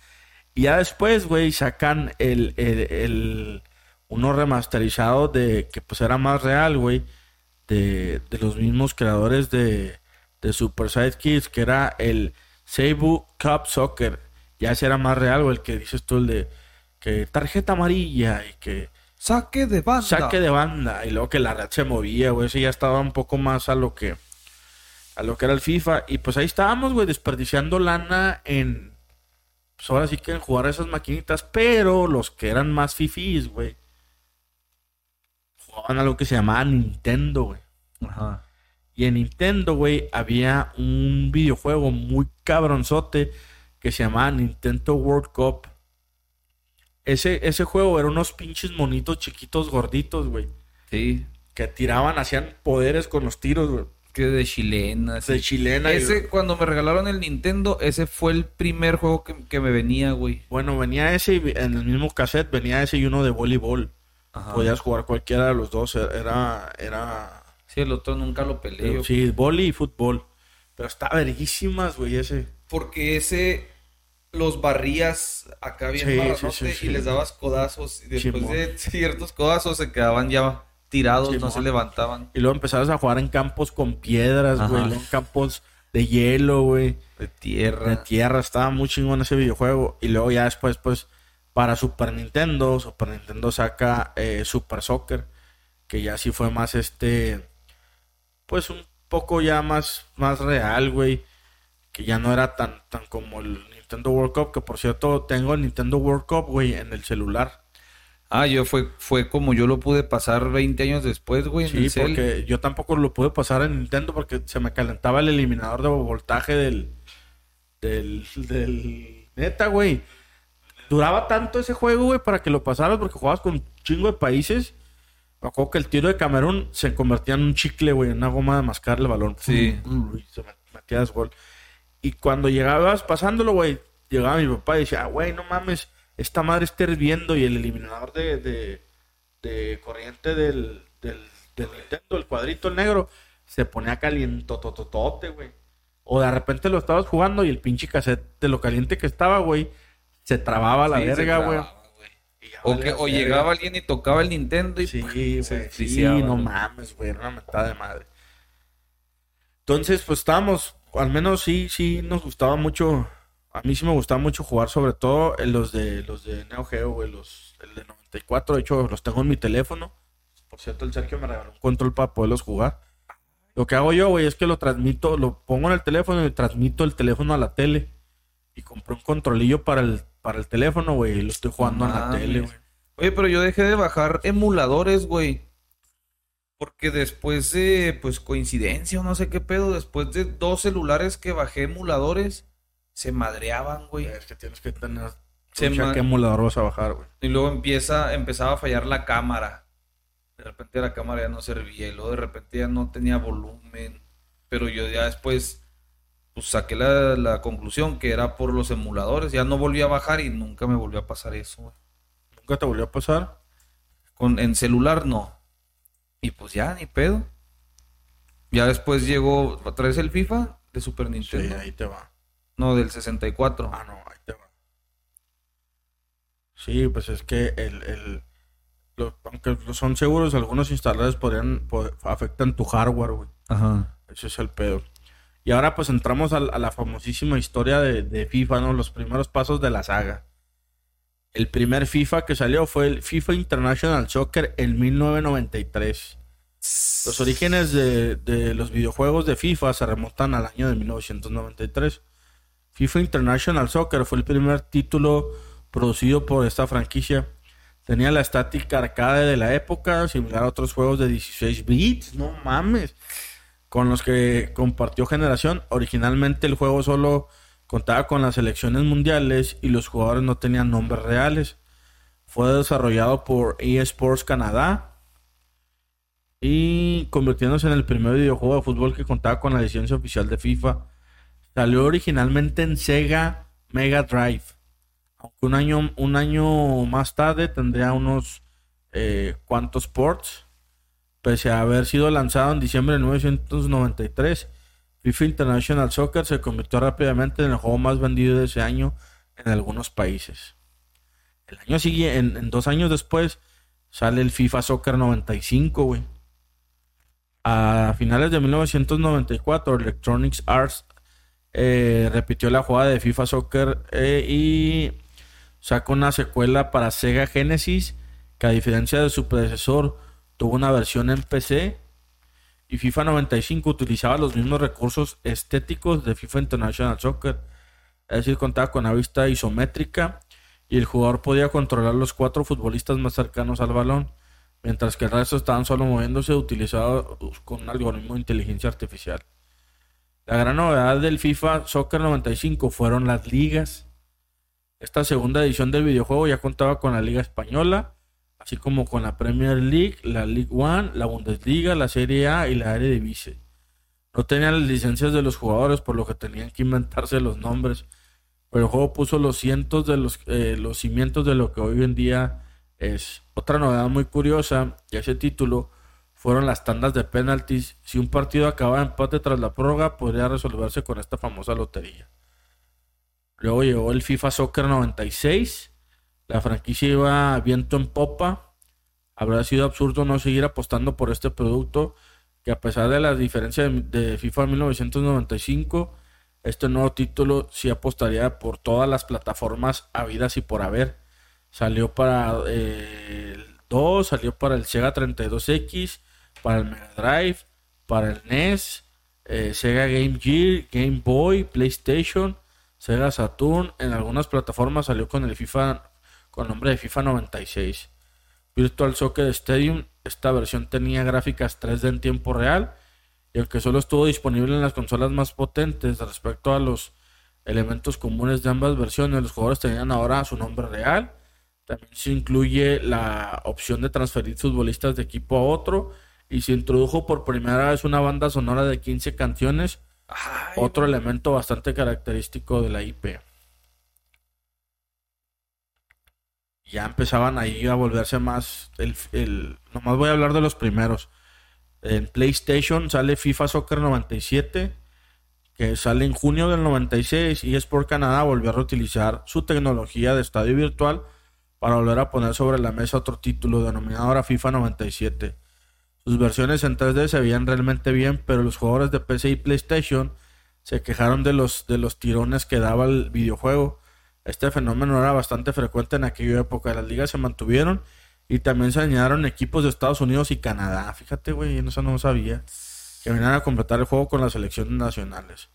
Y ya después, güey, sacan el, el, el- uno remasterizado de que pues era más real, güey. De, de los mismos creadores de, de Super Sidekicks, que era el Seibu Cup Soccer. Ya ese era más real, güey, el que dices tú, el de que tarjeta amarilla y que Saque de banda. saque de banda y luego que la red se movía, güey, ese ya estaba un poco más a lo que a lo que era el FIFA y pues ahí estábamos, güey, desperdiciando lana en pues ahora sí que en jugar esas maquinitas, pero los que eran más fifís, güey, jugaban algo que se llamaba Nintendo, güey. Ajá. Y en Nintendo, güey, había un videojuego muy cabronzote que se llamaba Nintendo World Cup. Ese, ese juego era unos pinches monitos chiquitos gorditos, güey. Sí. Que tiraban, hacían poderes con los tiros, güey. Que de chilena. De chilena. Ese, cuando me regalaron el Nintendo, ese fue el primer juego que, que me venía, güey. Bueno, venía ese y en el mismo cassette, venía ese y uno de voleibol. Ajá. Podías jugar cualquiera de los dos. Era, era, Sí, el otro nunca lo peleé. sí, vóley y fútbol. Pero está verguísimas, güey, ese. Porque ese los barrías acá bien Sí, sí, sí, sí. y les dabas codazos. Y después de ciertos codazos se quedaban ya tirados, no se levantaban. Y luego empezabas a jugar en campos con piedras, güey. En campos de hielo, güey. De De tierra. tierra. Estaba muy chingón ese videojuego. Y luego ya después, pues, para Super Nintendo, Super Nintendo saca eh, Super Soccer. Que ya sí fue más este. Pues un poco ya más, más real, güey. Que ya no era tan, tan como el Nintendo World Cup. Que por cierto, tengo el Nintendo World Cup, güey, en el celular. Ah, yo fue, fue como yo lo pude pasar 20 años después, güey. en Sí, cel. porque yo tampoco lo pude pasar en Nintendo porque se me calentaba el eliminador de voltaje del. del. del. neta, güey. Duraba tanto ese juego, güey, para que lo pasaras porque jugabas con un chingo de países. Me acuerdo que el tiro de Camerún se convertía en un chicle, güey, en una goma de mascar el balón. Sí. Y se met- metías gol. Y cuando llegabas pasándolo, güey, llegaba mi papá y decía, "Ah, güey, no mames, esta madre está hirviendo y el eliminador de, de, de corriente del, del, del Nintendo, el cuadrito el negro, se ponía calientototote, güey. O de repente lo estabas jugando y el pinche cassette de lo caliente que estaba, güey, se trababa la Sí, verga, güey. O, que, o llegaba alguien y tocaba el Nintendo y Sí, güey. se Sí, no mames, güey. Era una mentada de madre. Entonces, pues estábamos, al menos sí, sí, nos gustaba mucho A mí sí me gustaba mucho jugar, sobre todo en los de los de Neo Geo, güey, los el de 94, de hecho los tengo en mi teléfono. Por cierto, el Sergio me regaló un control para poderlos jugar. Lo que hago yo, güey, es que lo transmito, lo pongo en el teléfono y transmito el teléfono a la tele. Y compré un controlillo para el, para el teléfono, güey, y lo estoy jugando en la Mames. tele, güey. Oye, pero yo dejé de bajar emuladores, güey. Porque después de, pues, coincidencia o no sé qué pedo, después de dos celulares que bajé emuladores, se madreaban, güey. Es que tienes que tener... Se ma- ¿Qué emulador vas a bajar, güey? Y luego empieza, empezaba a fallar la cámara. De repente la cámara ya no servía y luego de repente ya no tenía volumen. Pero yo ya después pues saqué la, la conclusión que era por los emuladores. Ya no volví a bajar y nunca me volvió a pasar eso, güey. ¿Nunca te volvió a pasar? Con, en celular no. Y pues ya, ni pedo. Ya después llegó otra vez el FIFA de Super Sí, Nintendo. ahí te va. No, del 64. Ah, no, ahí te va. Sí, pues es que el, el lo- aunque son seguros, algunos instaladores podrían po- afectan tu hardware, güey. Ajá. Ese es el pedo. Y ahora pues entramos a, a la famosísima historia de, de FIFA, ¿no? Los primeros pasos de la saga. El primer FIFA que salió fue el FIFA International Soccer en 1993. Los orígenes de, de los videojuegos de FIFA se remontan al año de 1993. FIFA International Soccer fue el primer título producido por esta franquicia. Tenía la estática arcade de la época, similar a otros juegos de 16 bits. No mames. Con los que compartió generación. Originalmente el juego solo contaba con las selecciones mundiales y los jugadores no tenían nombres reales. Fue desarrollado por eSports Canadá y convirtiéndose en el primer videojuego de fútbol que contaba con la licencia oficial de FIFA. Salió originalmente en Sega Mega Drive. Aunque un año, un año más tarde tendría unos eh, cuantos ports. Pese a haber sido lanzado en diciembre de 1993, FIFA International Soccer se convirtió rápidamente en el juego más vendido de ese año en algunos países. El año siguiente, en, dos años después, sale el FIFA Soccer 95, güey. A finales de 1994, Electronics Arts eh, repitió la jugada de FIFA Soccer eh, y sacó una secuela para Sega Genesis que a diferencia de su predecesor tuvo una versión en PC y FIFA 95 utilizaba los mismos recursos estéticos de FIFA International Soccer, es decir, contaba con una vista isométrica y el jugador podía controlar los cuatro futbolistas más cercanos al balón, mientras que el resto estaban solo moviéndose utilizado con un algoritmo de inteligencia artificial. La gran novedad del FIFA Soccer 95 fueron las ligas. Esta segunda edición del videojuego ya contaba con la Liga Española, así como con la Premier League, la League One, la Bundesliga, la Serie A y la Eredivisie. No tenían las licencias de los jugadores, por lo que tenían que inventarse los nombres. Pero el juego puso los cientos de los, eh, los cimientos de lo que hoy en día es. Otra novedad muy curiosa de ese título fueron las tandas de penaltis. Si un partido acababa en empate tras la prórroga, podría resolverse con esta famosa lotería. Luego llegó el FIFA Soccer 96. La franquicia iba viento en popa. Habrá sido absurdo no seguir apostando por este producto, que a pesar de las diferencias de, FIFA 1995, este nuevo título sí apostaría por todas las plataformas habidas y por haber. Salió para eh, el 2, salió para el Sega 32X, para el Mega Drive, para el NES, eh, Sega Game Gear, Game Boy, PlayStation, Sega Saturn. En algunas plataformas salió con el FIFA con nombre de FIFA 96. Virtual Soccer Stadium, esta versión tenía gráficas 3D en tiempo real y aunque solo estuvo disponible en las consolas más potentes respecto a los elementos comunes de ambas versiones, los jugadores tenían ahora su nombre real. También se incluye la opción de transferir futbolistas de equipo a otro y se introdujo por primera vez una banda sonora de 15 canciones, Ay, otro elemento bastante característico de la IP. Ya empezaban ahí a volverse más el, el nomás voy a hablar de los primeros. En PlayStation sale FIFA Soccer 97, que sale en junio del 96 y es por Canadá volvió a reutilizar su tecnología de estadio virtual para volver a poner sobre la mesa otro título denominado ahora FIFA 97. Sus versiones en 3D se veían realmente bien, pero los jugadores de PC y PlayStation se quejaron de los, de los tirones que daba el videojuego. Este fenómeno era bastante frecuente en aquella época. Las ligas se mantuvieron y también se añadieron equipos de Estados Unidos y Canadá. Fíjate, güey, eso no sabía. Que venían a completar el juego con las selecciones nacionales.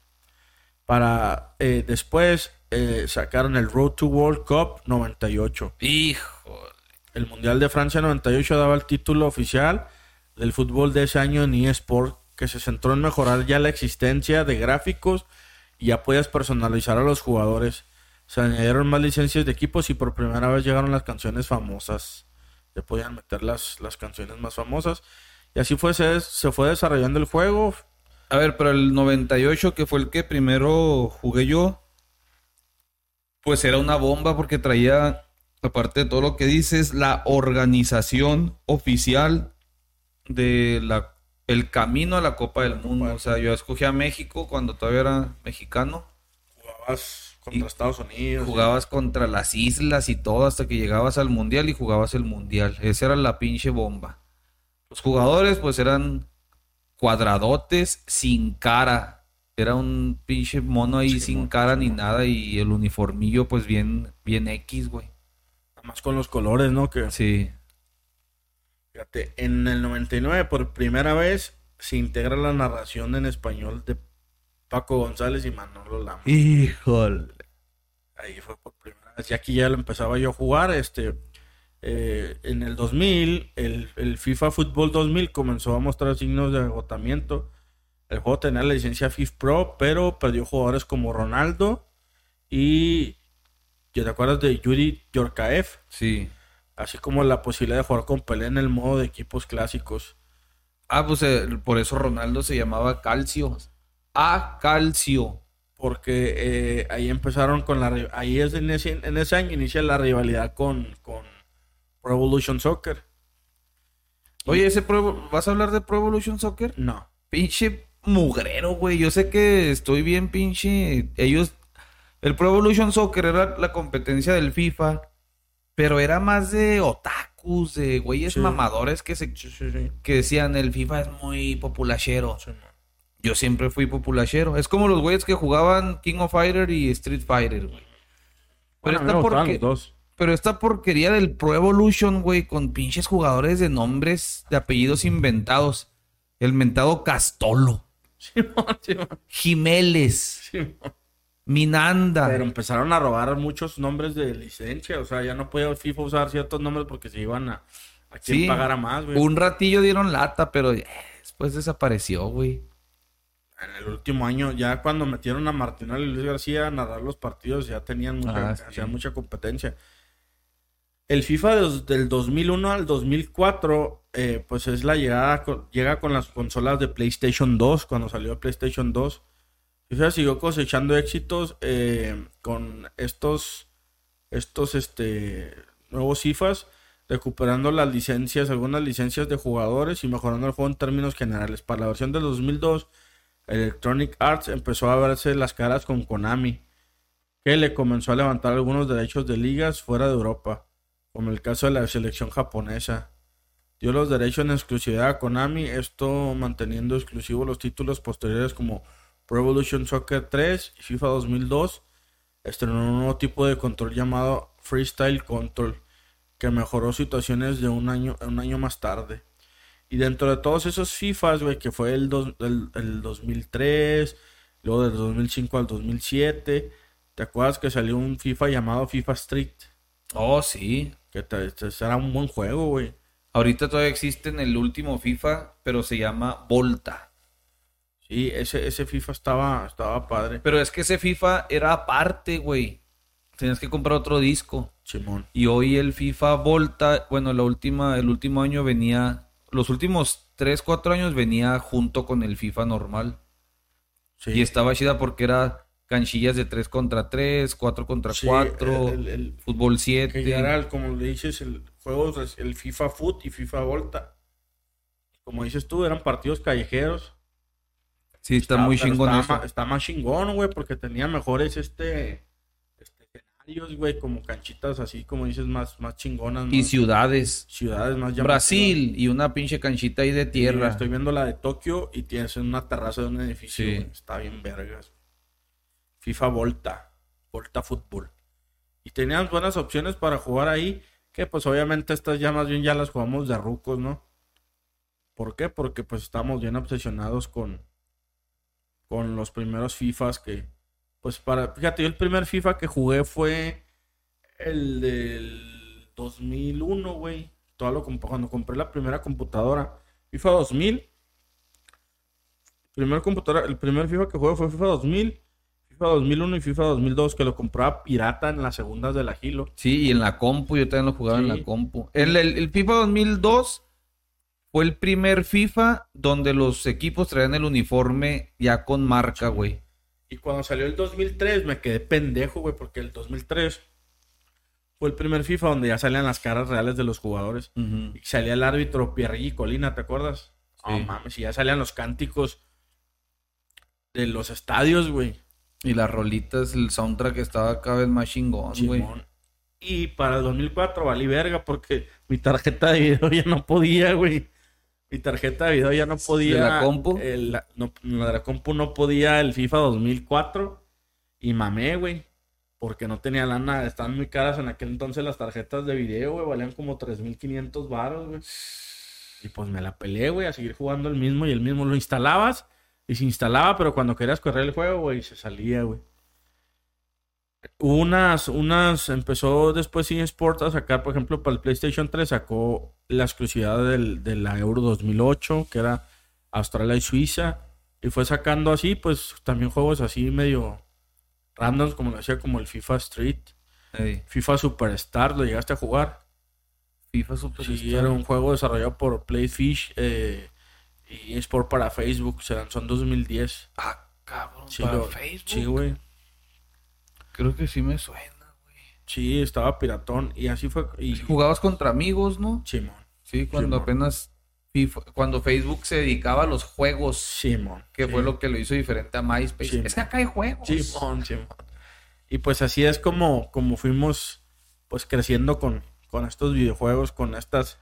Para eh, después eh, sacaron el Road to World Cup 98. Hijo. El Mundial de Francia 98 daba el título oficial del fútbol de ese año en eSport, que se centró en mejorar ya la existencia de gráficos y ya podías personalizar a los jugadores. Se añadieron más licencias de equipos y por primera vez llegaron las canciones famosas. Se podían meter las, las canciones más famosas. Y así fue, se, se fue desarrollando el juego. A ver, pero el 98, que fue el que primero jugué yo, pues era una bomba porque traía, aparte de todo lo que dices, la organización oficial de la el camino a la Copa del Mundo. O sea, yo escogí a México cuando todavía era mexicano. Jugabas contra Estados Unidos. Jugabas contra las islas y todo hasta que llegabas al mundial y jugabas el mundial. Esa era la pinche bomba. Los jugadores pues eran cuadradotes sin cara. Era un pinche mono ahí Sí, sin cara sí, ni nada y el uniformillo pues bien, bien X, güey. Nada más con los colores, ¿no? Que, Sí. fíjate, en el 99 por primera vez se integra la narración en español de Paco González y Manolo Lama. Híjole. Ahí fue por primera vez. Y aquí ya lo empezaba yo a jugar. Este, eh, en el 2000, el, el FIFA Fútbol 2000 comenzó a mostrar signos de agotamiento. El juego tenía la licencia FIFA Pro, pero perdió jugadores como Ronaldo y... ¿ya ¿Te acuerdas de Yuri Yorkaev? Sí. Así como la posibilidad de jugar con Pelé en el modo de equipos clásicos. Ah, pues eh, por eso Ronaldo se llamaba Calcio. A Calcio. Porque eh, ahí empezaron con la... Ahí es en ese, en ese año inicia la rivalidad con, con Pro Evolution Soccer. Oye, ese Pro- ¿vas a hablar de Pro Evolution Soccer? No. Pinche mugrero, güey. Yo sé que estoy bien pinche. Ellos. El Pro Evolution Soccer era la competencia del FIFA. Pero era más de otakus, de güeyes Sí. mamadores que se Sí, sí, sí. que decían el FIFA es muy populachero. Sí, no. Yo siempre fui populachero. Es como los güeyes que jugaban King of Fighter y Street Fighter, güey. Pero, Bueno, esta porque- pero porquería del Pro Evolution, güey, con pinches jugadores de nombres, de apellidos inventados. El mentado Castolo. Simón, Simón, Jiménez. Simón. Minanda. Pero empezaron a robar muchos nombres de licencia. O sea, ya no podía FIFA usar ciertos nombres porque se iban a, a quien Sí. pagara más, güey. Un ratillo dieron lata, pero después desapareció, güey. En el último año, ya cuando metieron a Martinal y Luis García a narrar los partidos, ya tenían mucha, Ah, sí. hacían mucha competencia. El FIFA de del 2001 al 2004, eh, pues es la llegada, llega con las consolas de PlayStation 2, cuando salió PlayStation 2. FIFA siguió cosechando éxitos eh, con estos, estos este, nuevos FIFAs, recuperando las licencias, algunas licencias de jugadores y mejorando el juego en términos generales. Para la versión del 2002, Electronic Arts empezó a verse las caras con Konami, que le comenzó a levantar algunos derechos de ligas fuera de Europa, como el caso de la selección japonesa. Dio los derechos en exclusividad a Konami, esto manteniendo exclusivos los títulos posteriores como Pro Evolution Soccer 3 y FIFA 2002. Estrenó un nuevo tipo de control llamado Freestyle Control, que mejoró situaciones de un año, un año más tarde. Y dentro de todos esos FIFAs, güey, que fue el, dos- el, el 2003, luego del 2005 al 2007, ¿te acuerdas que salió un FIFA llamado FIFA Street? Oh, sí. Que te- te- era un buen juego, güey. Ahorita todavía existe en el último FIFA, pero se llama Volta. Sí, ese, ese FIFA estaba, estaba padre. Pero es que ese FIFA era aparte, güey. Tenías que comprar otro disco. Simón. Y hoy el FIFA Volta, bueno, la última, el último año venía, los últimos 3, 4 años venía junto con el FIFA normal. Sí. Y estaba chida porque era canchillas de 3 contra 3, 4 contra Sí, 4, el- el- fútbol que 7. ya era, como le dices, el juego, el FIFA Foot y FIFA Volta. Como dices tú, eran partidos callejeros. Sí, está Está- muy chingón está eso. está más chingón, güey, porque tenía mejores este, güey, como canchitas así, como dices, más, más chingonas. Y más- ciudades. ciudades más llamativas. Brasil y una pinche canchita ahí de Sí, tierra. estoy viendo la de Tokio y tienes una terraza de un edificio. Sí. güey, Está bien vergas. FIFA Volta, Volta Fútbol. Y teníamos buenas opciones para jugar ahí, que pues obviamente estas ya más bien ya las jugamos de rucos, ¿no? ¿Por qué? Porque pues estamos bien obsesionados con, con los primeros FIFAs que, pues para, fíjate, yo el primer FIFA que jugué fue el del 2001, güey. Todo lo cuando compré la primera computadora. FIFA 2000. Primer computadora, el primer FIFA que jugué fue FIFA 2000, FIFA 2001 y FIFA 2002 que lo compraba pirata en las segundas de la Gilo. Sí, y en la compu, yo también lo jugaba en la compu. El, el- el FIFA 2002 fue el primer FIFA donde los equipos traían el uniforme ya con marca, güey. Y cuando salió el 2003 me quedé pendejo, güey, porque el 2003 fue el primer FIFA donde ya salían las caras reales de los jugadores. Y salía el árbitro Pierre Colina, ¿te acuerdas? No Sí. mames, y ya salían los cánticos de los estadios, güey. Y las rolitas, el soundtrack estaba cada vez más chingón, güey. Y para el 2004 valí verga porque mi tarjeta de video [laughs] ya no podía, güey. Mi tarjeta de video ya no podía. la compu? el- la, no, la de la compu no podía el FIFA 2004. Y mamé, güey. Porque no tenía lana. Estaban muy caras en aquel entonces las tarjetas de video, güey. Valían como 3.500 baros, güey. Y pues me la peleé, güey, a seguir jugando el mismo y el mismo. Lo instalabas y se instalaba, pero cuando querías correr el juego, güey, se salía, güey. Unas, unas, empezó después eSport a sacar, por ejemplo, para el PlayStation 3 sacó la exclusividad del, de la Euro 2008, que era Australia y Suiza. Y fue sacando así, pues también juegos así medio randoms, como lo decía, como el FIFA Street, FIFA Superstar, ¿lo llegaste a jugar? FIFA Super Sí, era un juego desarrollado por Playfish eh, y eSport para Facebook, se lanzó en 2010. Ah, cabrón, Sí, para lo- Facebook. Sí, güey. Creo que sí me suena, güey. Sí, estaba piratón y así fue. Y Jugabas contra amigos, ¿no? Simón, Sí, cuando apenas FIFA- cuando Facebook se dedicaba a los juegos, Simón. que fue lo que lo hizo diferente a MySpace. Es que acá hay juegos. Simón, Simón. Y pues así es como, como fuimos pues creciendo con, con estos videojuegos, con estas,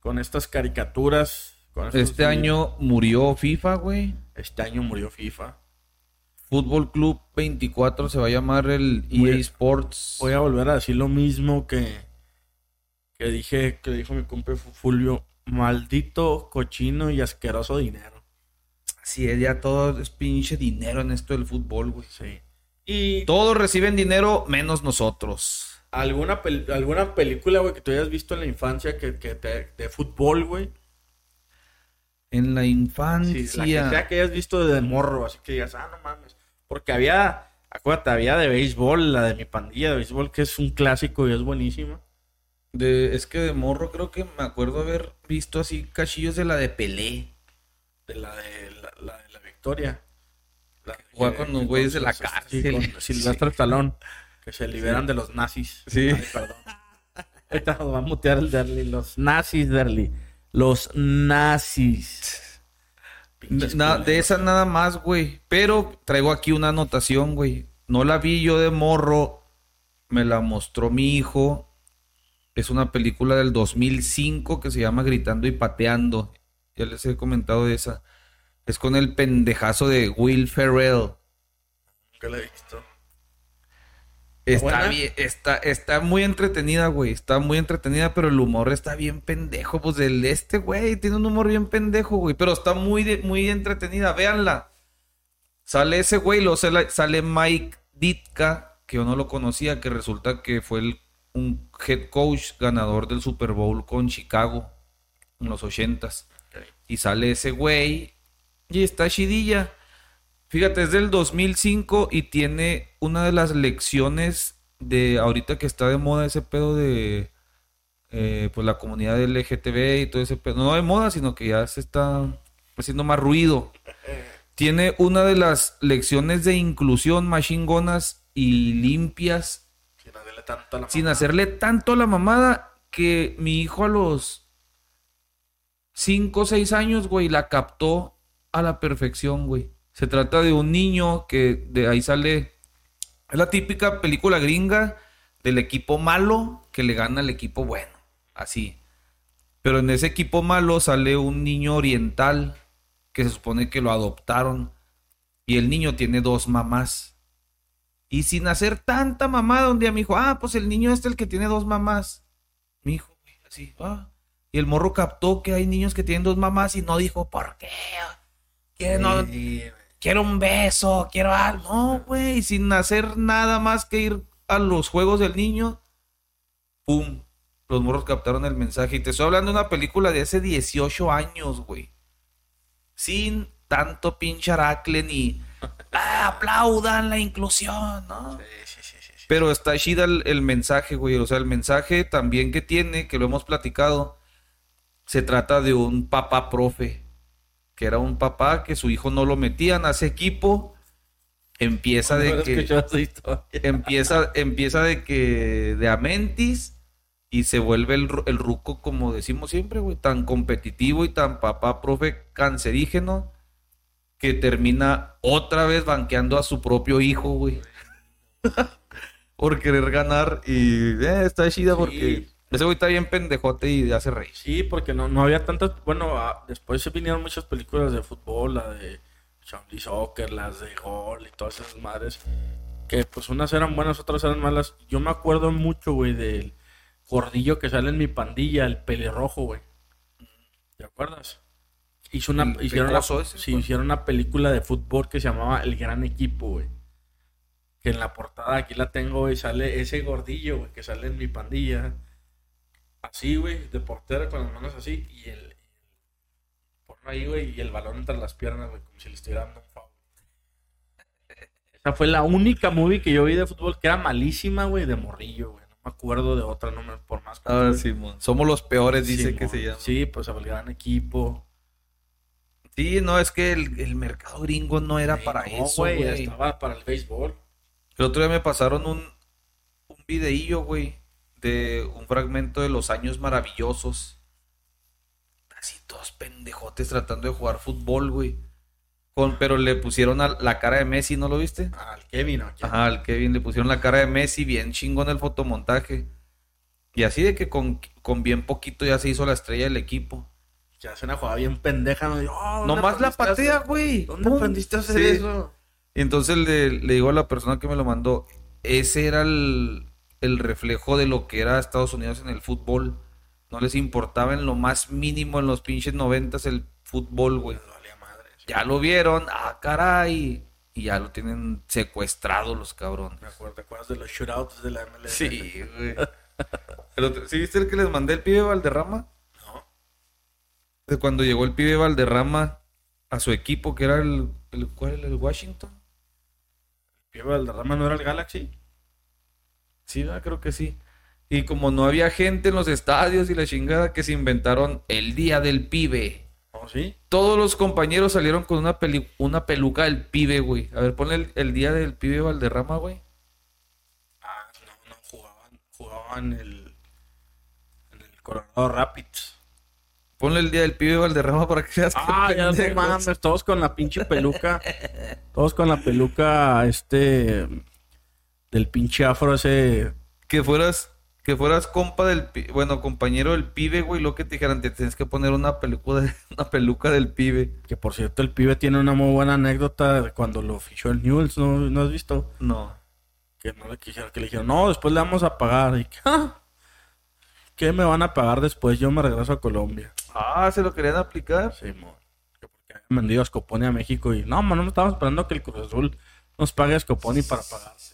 con estas caricaturas. con Este año murió FIFA, güey. Este año murió FIFA. Fútbol Club 24 se va a llamar el Voy EA Sports. Voy a volver a decir lo mismo que, que dije, que dijo mi compa Fulvio. Maldito, cochino y asqueroso dinero. Sí, ya todo es pinche dinero en esto del fútbol, güey. Sí. Y Todos reciben dinero menos nosotros. alguna, pel- alguna película, güey, que tú hayas visto en la infancia que, que te- de fútbol, güey. En la Sí, infancia. la que sea que hayas visto de morro, así que digas, ah, no mames. Porque había, acuérdate, había de béisbol, la de mi pandilla de béisbol, que es un clásico y es buenísima. De- es que de morro creo que me acuerdo haber visto así cachillos de la de Pelé. De la de la, la de la Victoria. La- Juega con los güeyes de la sí, cárcel. con Silvestre [laughs] Stallone, que se liberan de los nazis. Sí. Ay, perdón. Ahorita nos va a mutear el Derly. Los nazis, Derly. Los nazis. Na- de culeros. esa nada más, güey. Pero traigo aquí una anotación, güey. No la vi yo de morro. Me la mostró mi hijo. Es una película del 2005 que se llama Gritando y Pateando. Ya les he comentado de esa. Es con el pendejazo de Will Ferrell. Nunca la he visto. Está bien, está, está muy entretenida, güey. Está muy entretenida, pero el humor está bien pendejo. Pues el este, güey, tiene un humor bien pendejo, güey. Pero está muy, de- muy entretenida. Véanla. Sale ese güey, luego sale, sale Mike Ditka, que yo no lo conocía, que resulta que fue el- un head coach ganador del Super Bowl con Chicago en los ochentas. Y sale ese güey y está chidilla. Fíjate, es del 2005 y tiene una de las lecciones de ahorita que está de moda ese pedo de eh, pues la comunidad LGTB y todo ese pedo. No de moda, sino que ya se está haciendo más ruido. Tiene una de las lecciones de inclusión más chingonas y limpias Sin hacerle tanto a la sin mamá. hacerle tanto a la mamada que mi hijo a los 5 o 6 años, güey, la captó a la perfección, güey. Se trata de un niño que de ahí sale. Es la típica película gringa del equipo malo que le gana al equipo bueno. Así. Pero en ese equipo malo sale un niño oriental que se supone que lo adoptaron. Y el niño tiene dos mamás. Y sin hacer tanta mamada, un día me dijo, ah, pues el niño este el que tiene dos mamás. Mi hijo, así, ah. Y el morro captó que hay niños que tienen dos mamás y no dijo, ¿por qué? ¿Qué no? Quiero un beso, quiero algo. No, güey, sin hacer nada más que ir a los juegos del niño. ¡Pum! Los morros captaron el mensaje. Y te estoy hablando de una película de hace 18 años, güey. Sin tanto pinche aracle ni ah, aplaudan la inclusión, ¿no? Sí, sí, sí, sí. Pero está chida el, el mensaje, güey. O sea, el mensaje también que tiene, que lo hemos platicado, se trata de un papá profe. Que era un papá que su hijo no lo metían a ese equipo. Empieza de No he que empieza, empieza de que de Amentis y se vuelve el, el ruco, como decimos siempre, güey, tan competitivo y tan papá profe cancerígeno que termina otra vez banqueando a su propio hijo, güey. [laughs] Por querer ganar y eh, está chida Sí. porque ese güey está bien pendejote y hace reír. Sí, porque no, no había tantas. Bueno, ah, después se vinieron muchas películas de fútbol, la de Champions Soccer, las de gol y todas esas madres. Que pues unas eran buenas, otras eran malas. Yo me acuerdo mucho, güey, del gordillo que sale en mi pandilla, el pelirrojo, güey. ¿Te acuerdas? Hizo una, hicieron, una, ese, sí, hicieron una película de fútbol que se llamaba El Gran Equipo, güey. Que en la portada aquí la tengo, güey, sale ese gordillo, güey, que sale en mi pandilla. Así, güey, de portero con las manos así y el, porno ahí, güey, y el balón entre las piernas, güey, como si le estuviera dando un foul. Esa fue la única movie que yo vi de fútbol que era malísima, güey, de morrillo, güey. No me acuerdo de otra, no me, por más que- Ah, Simón. Somos los peores, dice Sí, que mo- se llama. Sí, pues el gran equipo. Sí, no, es que el, el mercado gringo no era Sí, para no, eso, güey, güey. estaba para el béisbol. El otro día me pasaron un, un videillo, güey, de un fragmento de los años maravillosos. Así todos pendejotes tratando de jugar fútbol, güey. Con, pero le pusieron a la cara de Messi, ¿no lo viste? Al Kevin, ¿o quién? Ajá, al Kevin le pusieron la cara de Messi, bien chingón el fotomontaje. Y así de que con, con bien poquito ya se hizo la estrella del equipo. Ya hace una jugada bien pendeja, ¿no? Oh, ¿dónde Nomás la patea, güey. ¿Dónde aprendiste a hacer Sí. eso? Y entonces le, le digo a la persona que me lo mandó, ese era el, el reflejo de lo que era Estados Unidos en el fútbol. No les importaba en lo más mínimo en los pinches noventas el fútbol, güey. Ya lo vieron, ah, caray. Y ya lo tienen secuestrado los cabrones. Me acuerdo, ¿te acuerdas de los shootouts de la MLS? Sí, güey. El ¿Sí viste el que les mandé el pibe Valderrama? No. De cuando llegó el pibe Valderrama a su equipo, que era el, el, ¿cuál era? el Washington. ¿Pibe Valderrama no era el Galaxy? Sí, ¿verdad? creo que sí. Y como no había gente en los estadios y la chingada que se inventaron el día del pibe. ¿Oh, sí? Todos los compañeros salieron con una, peli- una peluca del pibe, güey. A ver, ponle el, el día del pibe Valderrama, güey. Ah, no, no, jugaban, jugaban el, en el Colorado Rapids. Ponle el día del pibe Valderrama para que que Ah, [laughs] ya no mames, todos con la pinche peluca. todos con la peluca, este, del pinche afro ese. Que fueras, que fueras compa del bueno, compañero del pibe, güey, lo que te dijeran, te tienes que poner una peluca, de- [laughs] una peluca del pibe. Que por cierto, el pibe tiene una muy buena anécdota de cuando lo fichó el Newell's, ¿no, ¿no has visto? No. Que no le quisieron, que le dijeron, no, después le vamos a pagar. Y que, "Ah, ¿qué me van a pagar después? Yo me regreso a Colombia. Ah, se lo querían aplicar. Sí, mo. Que porque habían vendido a Scoponi a México y no, man, no estamos esperando que el Cruz Azul nos pague a Scoponi para pagarse.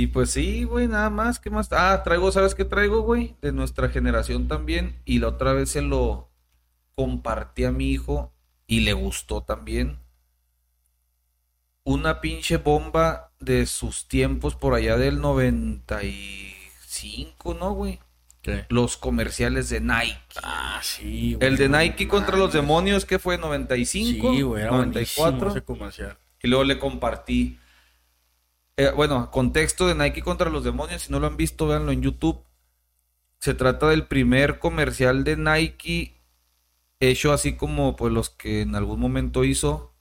Y pues sí, güey, nada más, ¿qué más? Ah, traigo, ¿sabes qué traigo, güey? De nuestra generación también. Y la otra vez se lo compartí a mi hijo y le gustó también. Una pinche bomba de sus tiempos por allá del 95, ¿no, güey? ¿Qué? Los comerciales de Nike. Ah, sí, güey. El de Nike contra los demonios, que fue 95, Sí, güey, era 94. 94. ese comercial. Y luego le compartí. Eh, bueno, contexto de Nike contra los demonios. Si no lo han visto, véanlo en YouTube. Se trata del primer comercial de Nike hecho así como pues los que en algún momento hizo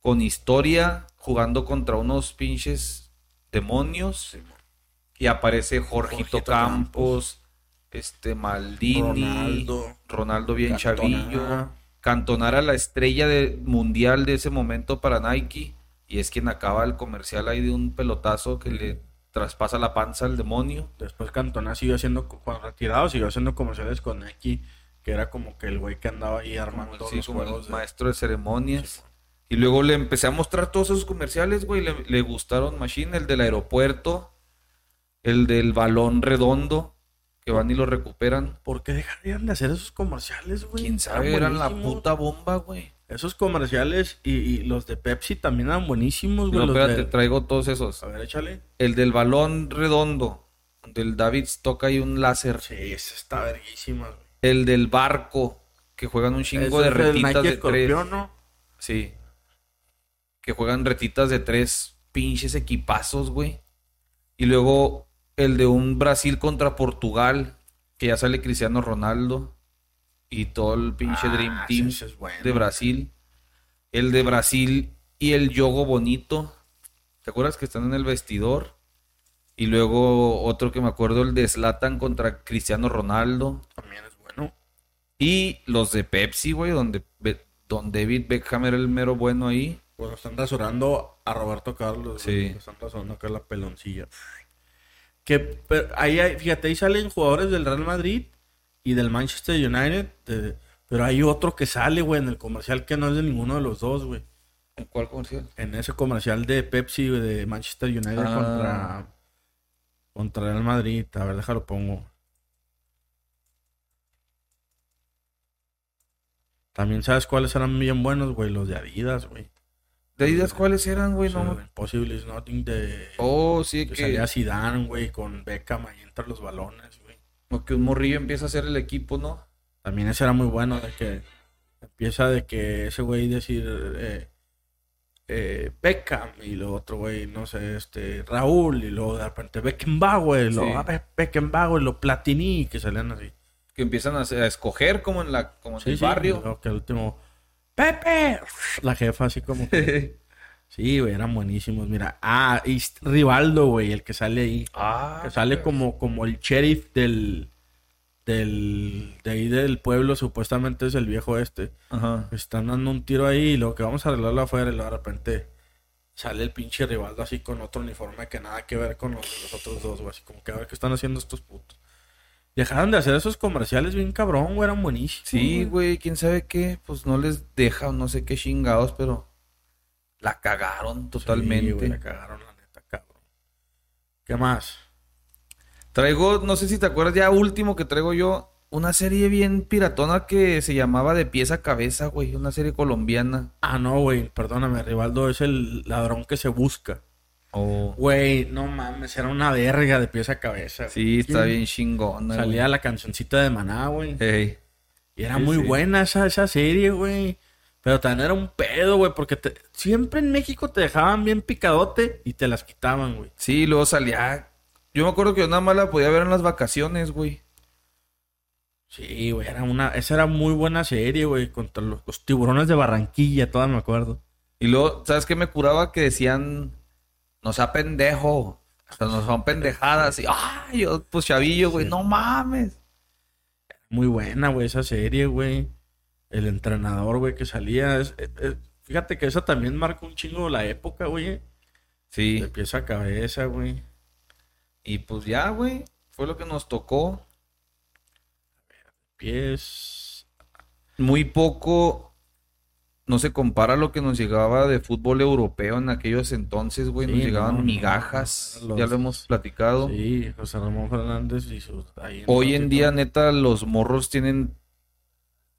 con historia jugando contra unos pinches demonios y aparece Jorgito, Jorgito Campos, este Maldini, Ronaldo. Ronaldo bien Cantona. chavillo, Cantonara la estrella de, mundial de ese momento para Nike Y es quien acaba el comercial ahí de un pelotazo que le traspasa la panza al demonio. Después Cantona siguió haciendo, cuando retirado, siguió haciendo comerciales con X, que era como que el güey que andaba ahí armando Como, sí, los como el de- maestro de ceremonias. Y luego le empecé a mostrar todos esos comerciales, güey. Le, le gustaron Machine, el del aeropuerto, el del balón redondo, que van y lo recuperan. ¿Por qué dejarían de hacer esos comerciales, güey? Quién sabe, eran la puta bomba, güey. Esos comerciales y, y los de Pepsi también eran buenísimos, güey. No, espérate, de- traigo todos esos. A ver, échale. El del balón redondo, del David toca ahí un láser. Sí, esa está verguísima, güey. El del barco, que juegan un chingo Ese de retitas Nike de tres. ¿no? Sí. Que juegan retitas de tres pinches equipazos, güey. Y luego el de un Brasil contra Portugal, que ya sale Cristiano Ronaldo. Y todo el pinche Ah, Dream Team ese es bueno. de Brasil. El de Brasil y el Yogo Bonito. ¿Te acuerdas que están en el vestidor? Y luego otro que me acuerdo, el de Zlatan contra Cristiano Ronaldo. También es bueno. Y los de Pepsi, güey, donde, don David Beckham era el mero bueno ahí. Bueno, están rasurando a Roberto Carlos. Sí. güey. Están rasurando acá la peloncilla. Que pero ahí hay- fíjate, ahí salen jugadores del Real Madrid y del Manchester United. pero hay otro que sale, güey, en el comercial que no es de ninguno de los dos, güey. ¿En cuál comercial? En ese comercial de Pepsi de Manchester United Ah. contra, contra Real Madrid. A ver, déjalo pongo. También sabes cuáles eran bien buenos, güey, los de Adidas, güey. ¿De Adidas cuáles eran, güey? No. Impossible is Nothing de... Oh, sí, que que, salía Zidane, güey, con Beckham ahí entre los balones. O que un morrillo empieza a hacer el equipo, ¿no? También ese era muy bueno, de que empieza de que ese güey decir eh, eh, Beckham y lo otro güey, no sé, este Raúl y luego de repente Beckenbauer, y luego Sí. ah, Be- Beckenbauer, lo Platini, que salían así. Que empiezan a, escoger como en la como en Sí, el sí, barrio. que al último Pepe, la jefa así como que- [laughs] Sí, güey, eran buenísimos, mira. Ah, y Rivaldo, güey, el que sale ahí. ah, Que sale como, como el sheriff del, del, de ahí del pueblo, supuestamente es el viejo este. Ajá. Están dando un tiro ahí y lo que vamos a arreglarlo afuera y luego de repente sale el pinche Rivaldo así con otro uniforme que nada que ver con los, los otros dos, güey. Así como que a ver qué están haciendo estos putos. Dejaron de hacer esos comerciales bien cabrón, güey, eran buenísimos. Sí, güey, quién sabe qué, pues no les deja o no sé qué chingados, pero la cagaron totalmente. Sí, güey, la cagaron la neta, cabrón. ¿Qué más? Traigo, no sé si te acuerdas ya último que traigo yo, una serie bien piratona que se llamaba De pies a cabeza, güey, una serie colombiana. Ah, no, güey, perdóname, Rivaldo es el ladrón que se busca. Oh. Güey, no mames, era una verga de pies a cabeza. güey. Sí, está bien chingona. Salía la cancioncita de Maná, güey. güey. Ey. Y era Sí, muy sí. buena esa, esa serie, güey. Pero también era un pedo, güey, porque te- siempre en México te dejaban bien picadote y te las quitaban, güey. Sí, luego salía. Yo me acuerdo que yo nada más la podía ver en las vacaciones, güey. Sí, güey, era una, esa era muy buena serie, güey, contra los, los tiburones de Barranquilla, todas me acuerdo. Y luego, ¿sabes qué me curaba? Que decían, no sea pendejo. O sea, no son pendejadas. Y, ay, yo, pues chavillo, güey, Sí. no mames. Muy buena, güey, esa serie, güey. El entrenador, güey, que salía. es- es- es- fíjate que esa también marcó un chingo la época, güey. Sí. De pies a cabeza, güey. Y pues ya, güey, fue lo que nos tocó. Pies. Muy poco no se compara a lo que nos llegaba de fútbol europeo en aquellos entonces, güey. Nos llegaban no, migajas. los- Ya lo hemos platicado. Sí, José Ramón Fernández y sus. ahí Hoy en día, neta, los morros tienen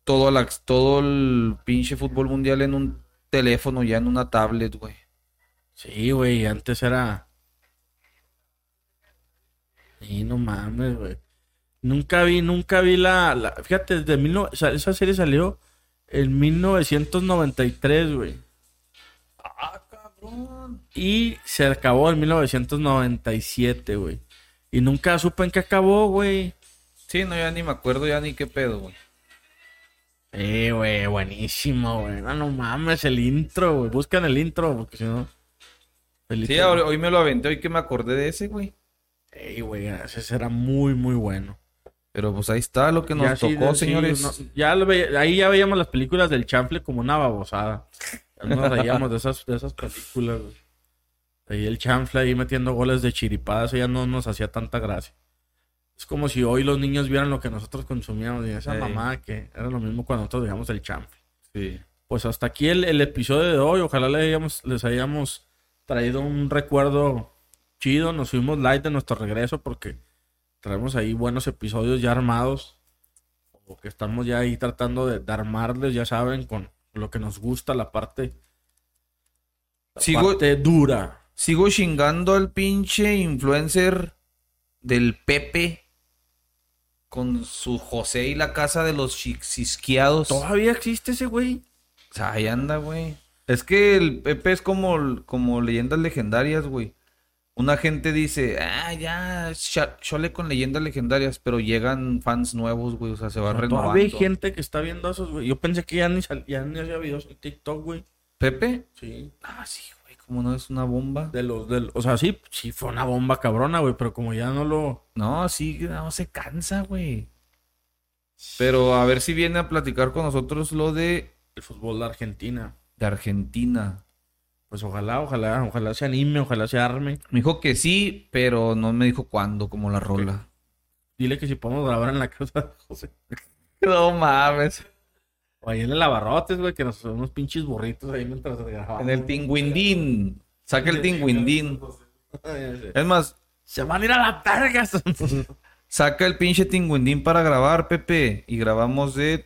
todo, la, todo el pinche fútbol mundial en un teléfono, ya en una tablet, güey. Sí, güey, antes era. Sí, no mames, güey. Nunca vi, nunca vi la, la- fíjate, desde mil no- o sea, esa serie salió en 1993, güey. Ah, cabrón. Y se acabó en 1997, güey. Y nunca supe en qué acabó, güey. Sí, no, ya ni me acuerdo ya ni qué pedo, güey. Eh, güey, buenísimo, güey. No, no mames, el intro, güey. Buscan el intro, porque si no. Sí, hoy me lo aventé, hoy que me acordé de ese, güey. Ey, güey, ese era muy, muy bueno. Pero pues ahí está lo que nos Ya sí, tocó, sí, señores. no, ya lo veía- ahí ya veíamos las películas del chanfle como una babosada. Nos reíamos de esas, de esas películas, güey. Ahí el chanfle ahí metiendo goles de chiripadas, ya no nos hacía tanta gracia. Es como si hoy los niños vieran lo que nosotros consumíamos y esa mamá que era lo mismo cuando nosotros veíamos el chanfle. Sí. Pues hasta aquí el, el episodio de hoy. Ojalá le hayamos- les hayamos traído un recuerdo chido. Nos fuimos light de nuestro regreso porque traemos ahí buenos episodios ya armados. O que estamos ya ahí tratando de, de armarles, ya saben, con lo que nos gusta, la parte, la Sigo- parte dura. Sigo chingando al pinche influencer del Pepe con su José y la casa de los cisqueados. O ¿Todavía existe ese güey? sea, ahí anda, güey. Es que el Pepe es como, como leyendas legendarias, güey. Una gente dice, ah, ya, chole con leyendas legendarias, pero llegan fans nuevos, güey. O sea, se va renovando. Todavía hay gente que está viendo esos, güey. Yo pensé que ya ni, ya ni hacía videos en TikTok, güey. ¿Pepe? Sí. Ah, sí, güey, como no es una bomba. De los, del, o sea, sí, sí fue una bomba cabrona, güey, pero como ya no lo... No, sí, no se cansa, güey. Pero a ver si viene a platicar con nosotros lo de, El fútbol de Argentina. de Argentina. Pues ojalá, ojalá, ojalá se anime, ojalá se arme. Me dijo que sí, pero no me dijo cuándo, como la rola. Dile que si podemos grabar en la casa de José. [laughs] No mames. O ahí en el Abarrotes, güey, que nos son unos pinches burritos ahí mientras grabamos. En el tingüindín. Saca el tingüindín. Es más, Se van a ir a la verga. saca el pinche tingüindín para grabar, Pepe. Y grabamos de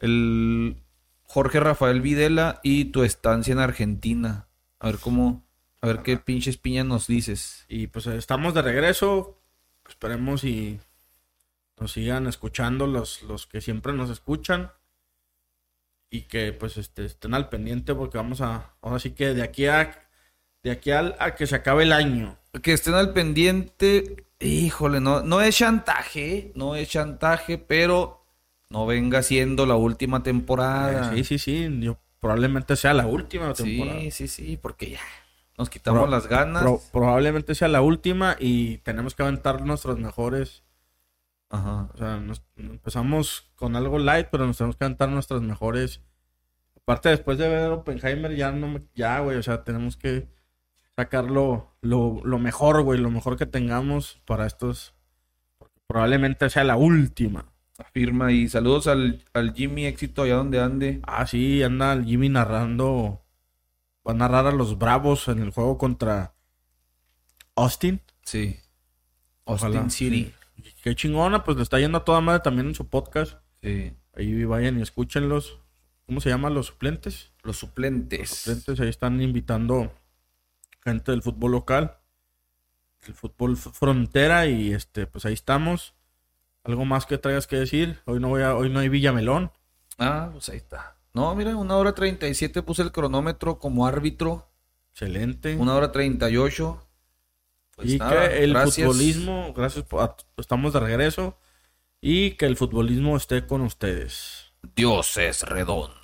el Jorge Rafael Videla y tu estancia en Argentina. A ver cómo, a ver qué pinches piñas nos dices. y pues estamos de regreso. Esperemos y nos sigan escuchando los, los que siempre nos escuchan. Y que pues este, estén al pendiente porque vamos a... Ahora sí que de aquí a... De aquí al, a que se acabe el año. Que estén al pendiente. Híjole, no, no es chantaje, no es chantaje, pero no venga siendo la última temporada. Sí, sí, sí. Yo, probablemente sea la última temporada. sí, sí, sí, porque ya nos quitamos Pro- las ganas. Pro- probablemente sea la última y tenemos que aventar nuestros mejores. Ajá. O sea, nos- empezamos con algo light, pero nos tenemos que aventar nuestras mejores. Aparte, después de ver Oppenheimer, ya no me- ya, güey. O sea, tenemos que sacar lo, lo, lo mejor, güey. Lo mejor que tengamos para estos. Probablemente sea la última. Afirma y saludos al, al Jimmy Éxito allá donde ande. Ah, sí, anda el Jimmy narrando. Va a narrar a los Bravos en el juego contra Austin. Sí. Ojalá. Austin City. Qué chingona, pues le está yendo a toda madre también en su podcast. Sí. Ahí vayan y escúchenlos. ¿Cómo se llaman los suplentes? Los suplentes. Los suplentes ahí están invitando gente del fútbol local, del fútbol frontera y este, pues ahí estamos. ¿Algo más que traigas que decir? Hoy no voy a, hoy no hay Villamelón. Ah, pues ahí está. No, mira, una hora treinta y siete puse el cronómetro como árbitro. Excelente. Una hora treinta y ocho. Pues y nada, que el gracias. futbolismo, gracias a- estamos de regreso y que el futbolismo esté con ustedes. Dios es redondo.